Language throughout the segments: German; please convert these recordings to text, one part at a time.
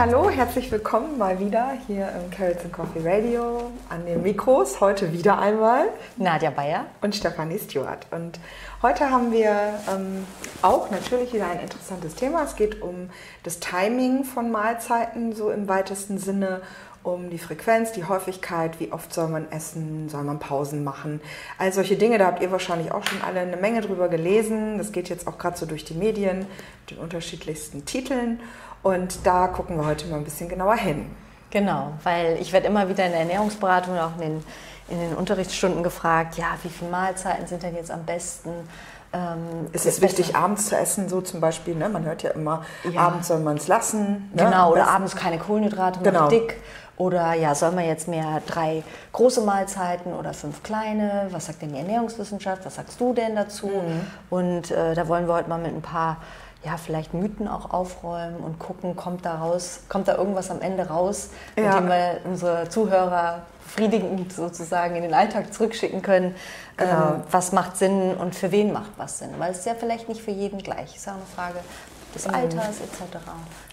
hallo, herzlich willkommen mal wieder hier im Carrots and Coffee Radio an den Mikros. Heute wieder einmal Nadja Bayer und Stefanie Stewart. Und heute haben wir ähm, auch natürlich wieder ein interessantes Thema. Es geht um das Timing von Mahlzeiten, so im weitesten Sinne um die Frequenz, die Häufigkeit, wie oft soll man essen, soll man Pausen machen. All solche Dinge, da habt ihr wahrscheinlich auch schon alle eine Menge drüber gelesen. Das geht jetzt auch gerade so durch die Medien mit den unterschiedlichsten Titeln. Und da gucken wir heute mal ein bisschen genauer hin. Genau, weil ich werde immer wieder in der Ernährungsberatung und auch in den, in den Unterrichtsstunden gefragt, ja, wie viele Mahlzeiten sind denn jetzt am besten? Ähm, ist es wichtig, abends zu essen, so zum Beispiel? Ne? Man hört ja immer, ja. abends soll man es lassen. Ne? Genau, oder abends keine Kohlenhydrate, genau. dick. Oder ja, soll man jetzt mehr drei große Mahlzeiten oder fünf kleine? Was sagt denn die Ernährungswissenschaft? Was sagst du denn dazu? Mhm. Und äh, da wollen wir heute mal mit ein paar ja, vielleicht Mythen auch aufräumen und gucken, kommt da raus, kommt da irgendwas am Ende raus, ja. mit dem wir unsere Zuhörer befriedigend sozusagen in den Alltag zurückschicken können. Genau. Ähm, was macht Sinn und für wen macht was Sinn? Weil es ist ja vielleicht nicht für jeden gleich. Ist ja auch eine Frage, des mhm. Alters etc.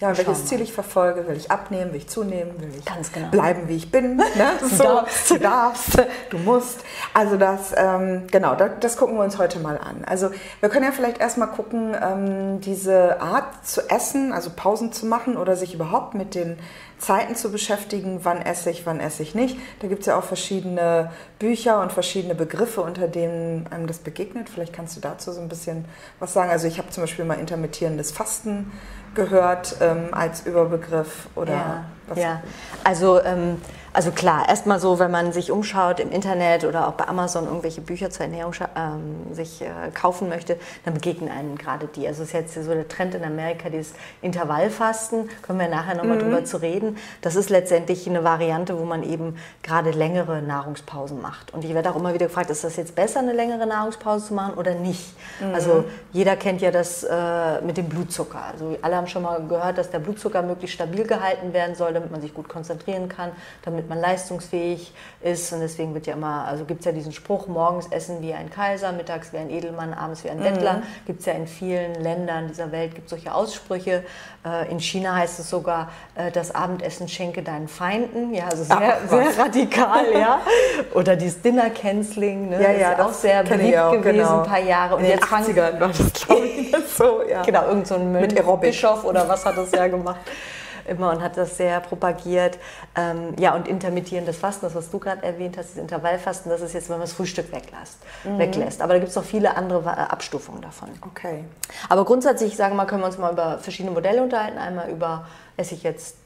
Ja, welches Ziel ich verfolge, will ich abnehmen, will ich zunehmen, will ich Ganz genau. bleiben, wie ich bin. Ne? du, so, darfst. du darfst, du musst. Also das, ähm, genau, das, das, gucken wir uns heute mal an. Also wir können ja vielleicht erstmal gucken, ähm, diese Art zu essen, also Pausen zu machen oder sich überhaupt mit den Zeiten zu beschäftigen, wann esse ich, wann esse ich nicht. Da gibt es ja auch verschiedene Bücher und verschiedene Begriffe, unter denen einem das begegnet. Vielleicht kannst du dazu so ein bisschen was sagen. Also ich habe zum Beispiel mal intermittierendes Fasten gehört ähm, als Überbegriff oder ja, was? Ja, also ähm, also klar, erstmal so, wenn man sich umschaut im Internet oder auch bei Amazon irgendwelche Bücher zur Ernährung ähm, sich äh, kaufen möchte, dann begegnen einem gerade die. Also es ist jetzt so der Trend in Amerika, dieses Intervallfasten, können wir nachher nochmal mhm. drüber zu reden. Das ist letztendlich eine Variante, wo man eben gerade längere Nahrungspausen macht. Und ich werde auch immer wieder gefragt, ist das jetzt besser, eine längere Nahrungspause zu machen oder nicht? Mhm. Also jeder kennt ja das äh, mit dem Blutzucker. Also alle haben schon mal gehört, dass der Blutzucker möglichst stabil gehalten werden soll, damit man sich gut konzentrieren kann, damit man leistungsfähig ist. Und deswegen wird ja immer, also gibt es ja diesen Spruch, morgens essen wie ein Kaiser, mittags wie ein Edelmann, abends wie ein Bettler. Mhm. Gibt es ja in vielen Ländern dieser Welt, gibt solche Aussprüche. Äh, in China heißt es sogar, äh, das Abendessen schenke deinen Feinden. Ja, also sehr, Ach, sehr radikal, ja. Oder dieses Dinner-Canceling, ne? ja, ja, ist auch sehr beliebt auch, gewesen, genau. ein paar Jahre. Und in jetzt den 80ern war das, glaube ich, so, ja. Genau, irgend so ein Mit Bischof oder was hat das ja gemacht immer und hat das sehr propagiert. Ähm, ja, und intermittierendes Fasten, das, was du gerade erwähnt hast, das Intervallfasten, das ist jetzt, wenn man das Frühstück weglässt. Mhm. weglässt. Aber da gibt es noch viele andere äh, Abstufungen davon. Okay. Aber grundsätzlich, sagen wir mal, können wir uns mal über verschiedene Modelle unterhalten. Einmal über, esse ich jetzt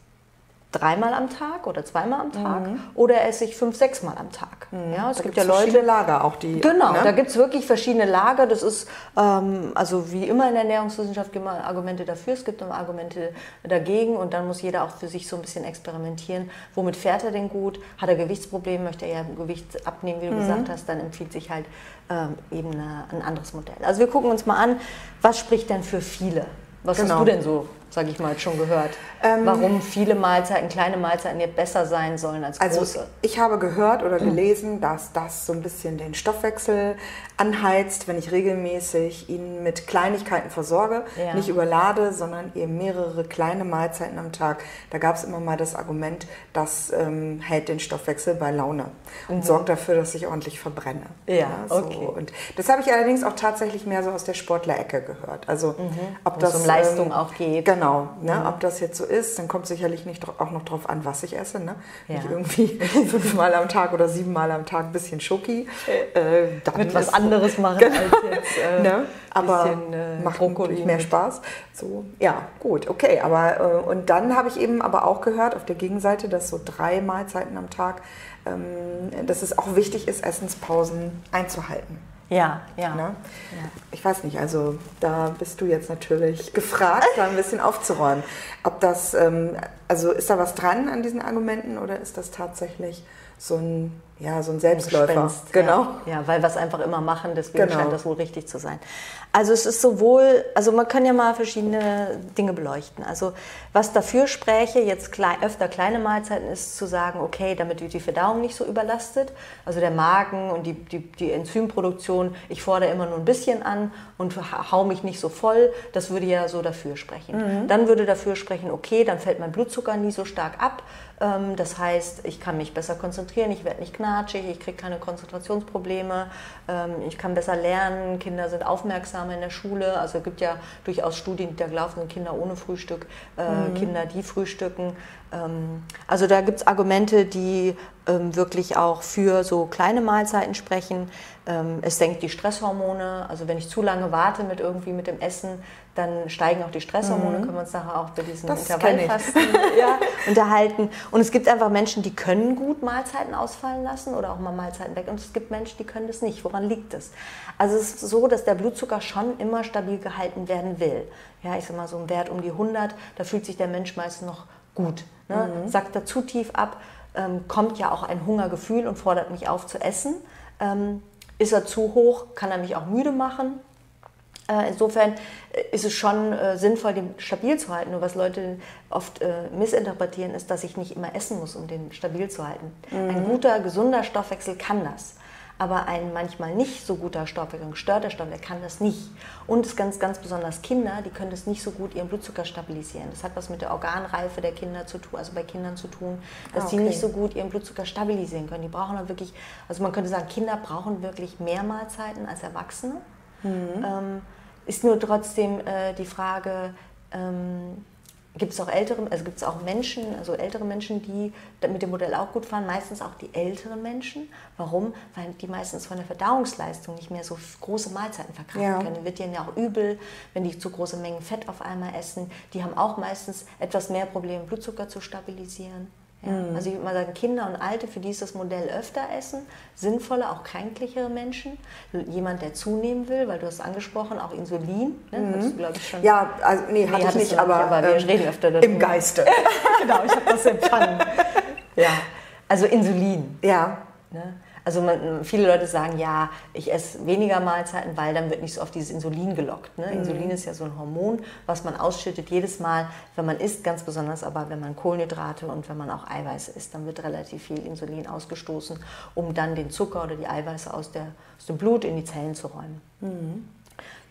dreimal am Tag oder zweimal am Tag mhm. oder esse ich fünf, sechsmal am Tag. Mhm. Ja, es da gibt ja Leute. Verschiedene Lager auch die. Genau, ne? da gibt es wirklich verschiedene Lager. Das ist ähm, also wie immer in der Ernährungswissenschaft gibt es Argumente dafür, es gibt immer Argumente dagegen und dann muss jeder auch für sich so ein bisschen experimentieren. Womit fährt er denn gut? Hat er Gewichtsprobleme? Möchte er ja Gewicht abnehmen, wie du mhm. gesagt hast? Dann empfiehlt sich halt ähm, eben eine, ein anderes Modell. Also wir gucken uns mal an, was spricht denn für viele? Was genau. hast du denn so sage ich mal, schon gehört. Ähm, Warum viele Mahlzeiten, kleine Mahlzeiten jetzt besser sein sollen als also große? Ich habe gehört oder gelesen, dass das so ein bisschen den Stoffwechsel anheizt, wenn ich regelmäßig ihn mit Kleinigkeiten versorge, ja. nicht überlade, sondern eben mehrere kleine Mahlzeiten am Tag. Da gab es immer mal das Argument, das ähm, hält den Stoffwechsel bei Laune und mhm. sorgt dafür, dass ich ordentlich verbrenne. Ja, ja so. okay. Und das habe ich allerdings auch tatsächlich mehr so aus der Sportlerecke gehört. Also mhm. ob das um Leistung ähm, auch geht. Genau, ne? Mhm. ob das jetzt so ist, dann kommt sicherlich nicht auch noch drauf an, was ich esse. Ne? Ja. Nicht irgendwie fünfmal am Tag oder siebenmal am Tag ein bisschen Schoki. Äh, dann Mit was anderes machen genau. als jetzt äh, ne? Aber bisschen, äh, macht natürlich mehr Spaß. So, ja, gut, okay. Aber äh, und dann habe ich eben aber auch gehört auf der Gegenseite, dass so drei Mahlzeiten am Tag, ähm, dass es auch wichtig ist, Essenspausen einzuhalten. Ja, ja. Ne? ja. Ich weiß nicht, also da bist du jetzt natürlich gefragt, da ein bisschen aufzuräumen. Ob das, ähm, also ist da was dran an diesen Argumenten oder ist das tatsächlich so ein ja, so ein Selbstläufer. Gespenst, genau. Ja, ja, weil wir es einfach immer machen, deswegen genau. scheint das wohl richtig zu sein. Also es ist sowohl, also man kann ja mal verschiedene Dinge beleuchten. Also was dafür spräche, jetzt klein, öfter kleine Mahlzeiten, ist zu sagen, okay, damit wird die Verdauung nicht so überlastet. Also der Magen und die, die, die Enzymproduktion, ich fordere immer nur ein bisschen an und hau mich nicht so voll. Das würde ja so dafür sprechen. Mhm. Dann würde dafür sprechen, okay, dann fällt mein Blutzucker nie so stark ab. Ähm, das heißt, ich kann mich besser konzentrieren, ich werde nicht knatschig, ich kriege keine Konzentrationsprobleme, ähm, ich kann besser lernen, Kinder sind aufmerksamer in der Schule. Also es gibt ja durchaus Studien, die da gelaufen sind, Kinder ohne Frühstück, äh, mhm. Kinder, die frühstücken. Ähm, also da gibt es Argumente, die wirklich auch für so kleine Mahlzeiten sprechen. Es senkt die Stresshormone. Also wenn ich zu lange warte mit irgendwie mit dem Essen, dann steigen auch die Stresshormone, mhm. können wir uns nachher auch bei diesem Intervallfasten ja, unterhalten. Und es gibt einfach Menschen, die können gut Mahlzeiten ausfallen lassen oder auch mal Mahlzeiten weg. Und es gibt Menschen, die können das nicht. Woran liegt es? Also es ist so, dass der Blutzucker schon immer stabil gehalten werden will. Ja, ich sag mal so ein Wert um die 100, da fühlt sich der Mensch meist noch gut. Ne? Mhm. Sackt er zu tief ab, ähm, kommt ja auch ein Hungergefühl und fordert mich auf zu essen. Ähm, ist er zu hoch, kann er mich auch müde machen äh, insofern äh, ist es schon äh, sinnvoll, den stabil zu halten. Nur was Leute oft missinterpretieren, ist, dass ich nicht immer essen muss, um den stabil zu halten. Mhm. Ein guter, gesunder Stoffwechsel kann das. Aber ein manchmal nicht so guter Stoffwechsel, ein gestörter Stoffwechsel kann das nicht. Und es ganz, ganz besonders Kinder, die können das nicht so gut ihren Blutzucker stabilisieren. Das hat was mit der Organreife der Kinder zu tun, also bei Kindern zu tun, dass okay. die nicht so gut ihren Blutzucker stabilisieren können. Die brauchen dann wirklich, also man könnte sagen, Kinder brauchen wirklich mehr Mahlzeiten als Erwachsene. Mhm. Ähm, ist nur trotzdem äh, die Frage, ähm, gibt es auch ältere, also gibt es auch Menschen, also ältere Menschen, die mit dem Modell auch gut fahren, meistens auch die älteren Menschen. Warum? Weil die meistens von der Verdauungsleistung nicht mehr so große Mahlzeiten verkraften ja. können. Wird denen ja auch übel, wenn die zu große Mengen Fett auf einmal essen. Die haben auch meistens etwas mehr Probleme, Blutzucker zu stabilisieren. Ja, mhm. Also ich würde mal sagen, Kinder und Alte, für die ist das Modell öfter essen, sinnvolle, auch kränklichere Menschen. Jemand, der zunehmen will, weil du hast angesprochen, auch Insulin. Ne? Mhm. Du, ich, schon ja, also nee, hatte nee, ich nicht, aber, nicht, aber wir ähm, reden öfter darüber. Im Geiste. genau, ich habe das empfangen. ja, also Insulin. Ja. Ne? Also man, viele Leute sagen, ja, ich esse weniger Mahlzeiten, weil dann wird nicht so oft dieses Insulin gelockt. Ne? Mhm. Insulin ist ja so ein Hormon, was man ausschüttet jedes Mal, wenn man isst, ganz besonders aber wenn man Kohlenhydrate und wenn man auch Eiweiße isst, dann wird relativ viel Insulin ausgestoßen, um dann den Zucker oder die Eiweiße aus, der, aus dem Blut in die Zellen zu räumen. Mhm.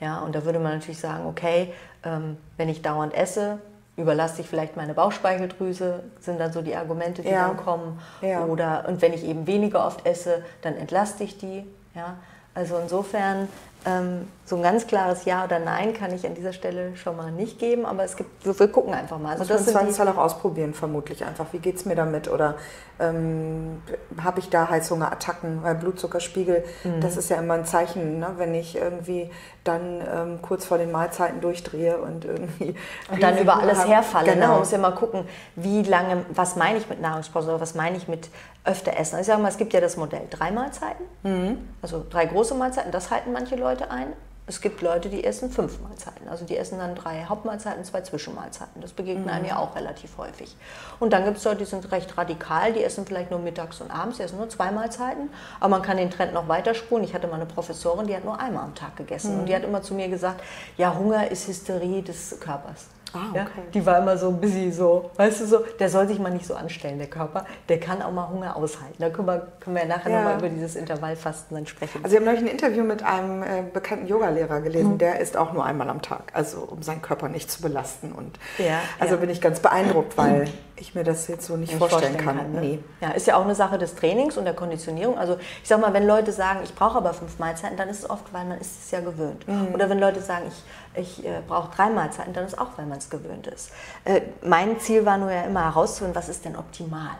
Ja, und da würde man natürlich sagen, okay, ähm, wenn ich dauernd esse, überlasse ich vielleicht meine Bauchspeicheldrüse, sind dann so die Argumente, die ja. dann kommen. Ja. Oder, und wenn ich eben weniger oft esse, dann entlaste ich die. Ja? Also insofern ähm, so ein ganz klares Ja oder Nein kann ich an dieser Stelle schon mal nicht geben, aber es gibt, wir, wir gucken einfach mal. Also Muss das man auch ausprobieren, vermutlich einfach. Wie geht es mir damit? Oder ähm, habe ich da Heißhungerattacken? Weil Blutzuckerspiegel, mhm. das ist ja immer ein Zeichen, ne? wenn ich irgendwie dann ähm, kurz vor den Mahlzeiten durchdrehe und irgendwie. Und dann über alles herfalle. Ne? Genau. Ne? Man muss ja mal gucken, wie lange, was meine ich mit Nahrungspause oder was meine ich mit öfter essen. Also ich sage mal, es gibt ja das Modell drei Mahlzeiten, mhm. also drei große Mahlzeiten, das halten manche Leute ein. Es gibt Leute, die essen fünf Mahlzeiten. Also die essen dann drei Hauptmahlzeiten, zwei Zwischenmahlzeiten. Das begegnet mhm. einem ja auch relativ häufig. Und dann gibt es Leute, die sind recht radikal, die essen vielleicht nur mittags und abends, die essen nur zwei Mahlzeiten. Aber man kann den Trend noch weiterspulen. Ich hatte mal eine Professorin, die hat nur einmal am Tag gegessen. Mhm. Und die hat immer zu mir gesagt, ja, Hunger ist Hysterie des Körpers. Ah, okay. ja, die war immer so ein bisschen so, weißt du so, der soll sich mal nicht so anstellen, der Körper. Der kann auch mal Hunger aushalten. Da können wir, können wir nachher ja. nochmal über dieses Intervallfasten dann sprechen. Also, ich habe neulich ein Interview mit einem äh, bekannten Yogalehrer gelesen, mhm. der isst auch nur einmal am Tag, also um seinen Körper nicht zu belasten. Und ja, also bin ich ganz beeindruckt, weil ich mir das jetzt so nicht, nicht vorstellen, vorstellen, kann. kann ne? nee. Ja, ist ja auch eine Sache des Trainings und der Konditionierung. Also ich sag mal, wenn Leute sagen, ich brauche aber fünf Mahlzeiten, dann ist es oft, weil man ist es ja gewöhnt. Mhm. Oder wenn Leute sagen, ich ich äh, brauche drei Mahlzeiten, dann ist auch, weil man es gewöhnt ist. Äh, mein Ziel war nur ja immer herauszufinden, was ist denn optimal?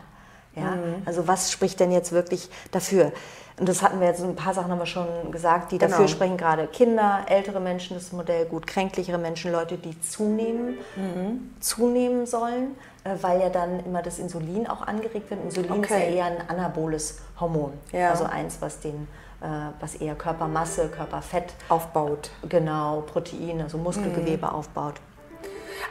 Ja? Mhm. Also was spricht denn jetzt wirklich dafür? Und das hatten wir jetzt, ein paar Sachen haben wir schon gesagt, die genau. dafür sprechen, gerade Kinder, ältere Menschen, das Modell gut, kränklichere Menschen, Leute, die zunehmen, mhm. zunehmen sollen, äh, weil ja dann immer das Insulin auch angeregt wird. Insulin okay. ist ja eher ein anaboles Hormon, ja. also eins, was den äh, was eher Körpermasse, Körperfett aufbaut. Genau, Protein, also Muskelgewebe mhm. aufbaut.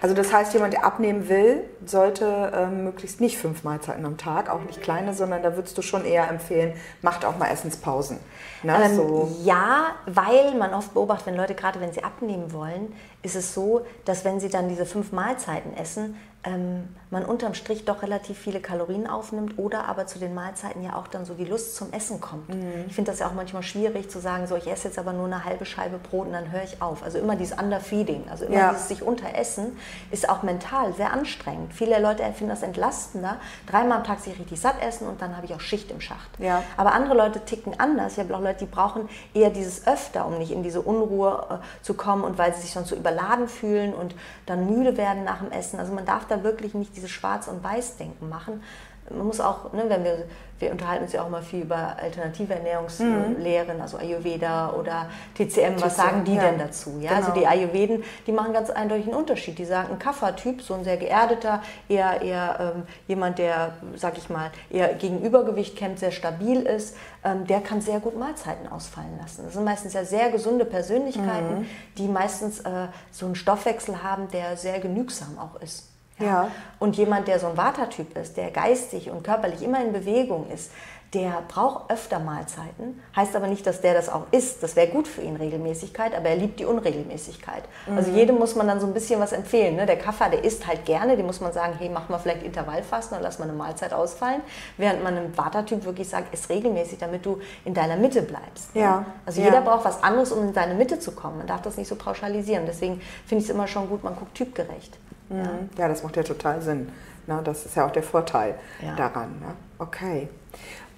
Also das heißt, jemand, der abnehmen will, sollte ähm, möglichst nicht fünf Mahlzeiten am Tag, auch nicht kleine, sondern da würdest du schon eher empfehlen, macht auch mal Essenspausen. Ne? Ähm, so. Ja, weil man oft beobachtet, wenn Leute gerade, wenn sie abnehmen wollen, ist es so, dass wenn sie dann diese fünf Mahlzeiten essen, ähm, man unterm Strich doch relativ viele Kalorien aufnimmt oder aber zu den Mahlzeiten ja auch dann so die Lust zum Essen kommt. Mhm. Ich finde das ja auch manchmal schwierig zu sagen, so ich esse jetzt aber nur eine halbe Scheibe Brot und dann höre ich auf. Also immer dieses Underfeeding, also immer ja. dieses sich unteressen ist auch mental sehr anstrengend. Viele Leute empfinden das entlastender, dreimal am Tag sich richtig satt essen und dann habe ich auch Schicht im Schacht. Ja. Aber andere Leute ticken anders. Ich habe auch Leute, die brauchen eher dieses öfter, um nicht in diese Unruhe äh, zu kommen und weil sie sich sonst so überladen fühlen und dann müde werden nach dem Essen. Also man darf da wirklich nicht dieses Schwarz- und Weiß-Denken machen. Man muss auch, ne, wenn wir, wir unterhalten uns ja auch mal viel über alternative Ernährungslehren, mhm. also Ayurveda oder TCM, was sagen die ja. denn dazu? Ja? Also genau. Also die Ayurveden, die machen ganz eindeutig einen Unterschied. Die sagen, ein Kaffertyp, so ein sehr geerdeter, eher, eher ähm, jemand, der, sag ich mal, eher gegen Übergewicht kämpft, sehr stabil ist, ähm, der kann sehr gut Mahlzeiten ausfallen lassen. Das sind meistens ja sehr gesunde Persönlichkeiten, mhm. die meistens äh, so einen Stoffwechsel haben, der sehr genügsam auch ist. Ja. Und jemand, der so ein Vata-Typ ist, der geistig und körperlich immer in Bewegung ist, der braucht öfter Mahlzeiten. Heißt aber nicht, dass der das auch isst. Das wäre gut für ihn, Regelmäßigkeit, aber er liebt die Unregelmäßigkeit. Also mhm. Also jedem muss man dann so ein bisschen was empfehlen. Ne? Der Kaffer, der isst halt gerne, dem muss man sagen, hey, mach mal vielleicht Intervallfasten und lass mal eine Mahlzeit ausfallen. Während man einem Vata-Typ wirklich sagt, isst regelmäßig, damit du in deiner Mitte bleibst. Ne? Ja. Also ja. jeder braucht was anderes, um in seine Mitte zu kommen. Man darf das nicht so pauschalisieren. Deswegen finde ich es immer schon gut, man guckt typgerecht. Mhm. Ja. ja, das macht ja total Sinn. Na, das ist ja auch der Vorteil ja. daran. Ne? Okay.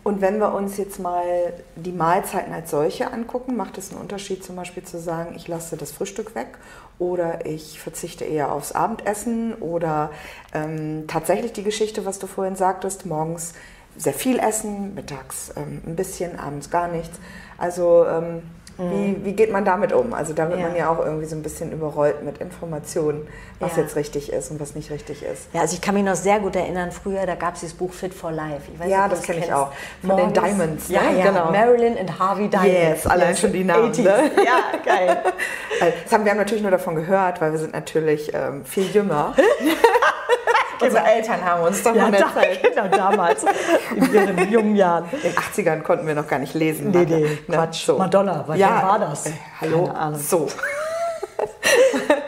Und wenn wir uns jetzt mal die Mahlzeiten als solche angucken, macht es einen Unterschied zum Beispiel zu sagen, ich lasse das Frühstück weg oder ich verzichte eher aufs Abendessen oder ähm, tatsächlich die Geschichte, was du vorhin sagtest, morgens sehr viel essen, mittags ähm, ein bisschen, abends gar nichts. Also ähm, wie, mhm. wie geht man damit um? Also da wird ja. man ja auch irgendwie so ein bisschen überrollt mit Informationen, was ja. jetzt richtig ist und was nicht richtig ist. Ja, also ich kann mich noch sehr gut erinnern, früher, da gab es dieses Buch Fit for Life. Weiß, ja, das kenne ich auch. Von Morgens, den Diamonds. Ja, ne? ja, genau. Marilyn und Harvey Diamond. Yes, allein yes. schon die Namen. Ne? Ja, geil. das haben, wir haben natürlich nur davon gehört, weil wir sind natürlich ähm, viel jünger. Unsere Eltern haben uns doch ja, mal erzählt. Genau, damals, in ihren jungen Jahren. In den 80ern konnten wir noch gar nicht lesen. Nee, nee, ne? Quatsch. So. Madonna, was ja, war das? Äh, hallo? So.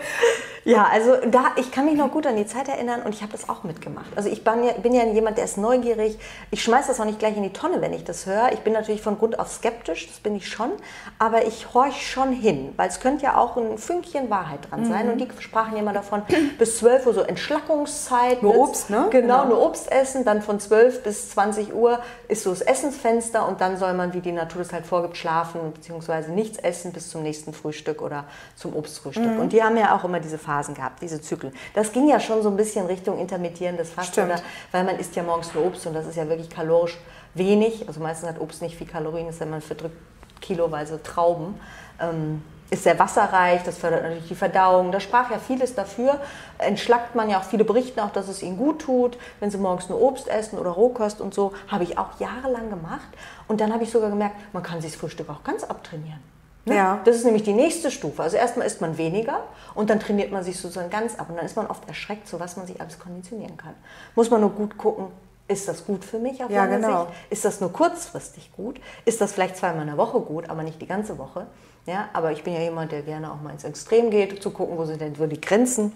Ja, also da, ich kann mich noch gut an die Zeit erinnern und ich habe das auch mitgemacht. Also ich bin ja, bin ja jemand, der ist neugierig. Ich schmeiße das auch nicht gleich in die Tonne, wenn ich das höre. Ich bin natürlich von Grund auf skeptisch, das bin ich schon, aber ich horch schon hin, weil es könnte ja auch ein Fünkchen Wahrheit dran sein. Mhm. Und die sprachen ja immer davon, bis 12 Uhr so Entschlackungszeit. Nur Obst, ne? Genau, genau, nur Obst essen. Dann von 12 bis 20 Uhr ist so das Essensfenster und dann soll man, wie die Natur das halt vorgibt, schlafen bzw. nichts essen bis zum nächsten Frühstück oder zum Obstfrühstück. Mhm. Und die haben ja auch immer diese Phasen gehabt, diese Zyklen. Das ging ja schon so ein bisschen Richtung intermittierendes Fasten, oder, weil man isst ja morgens nur Obst und das ist ja wirklich kalorisch wenig. Also meistens hat Obst nicht viel Kalorien, ist ja man verdrückt kiloweise Trauben. Ähm, ist sehr wasserreich, das fördert natürlich die Verdauung. Da sprach ja vieles dafür. Entschlackt man ja auch, viele berichten auch, dass es ihnen gut tut, wenn sie morgens nur Obst essen oder Rohkost und so. Habe ich auch jahrelang gemacht. Und dann habe ich sogar gemerkt, man kann sich das Frühstück auch ganz abtrainieren. Ne? Ja. Das ist nämlich die nächste Stufe. Also erstmal isst man weniger und dann trainiert man sich sozusagen ganz ab. Und dann ist man oft erschreckt, zu was man sich alles konditionieren kann. Muss man nur gut gucken, ist das gut für mich auf ja, genau. Sicht? Ist das nur kurzfristig gut? Ist das vielleicht zweimal in der Woche gut, aber nicht die ganze Woche? Ja, aber ich bin ja jemand, der gerne auch mal ins Extrem geht, zu gucken, wo sind denn so die Grenzen.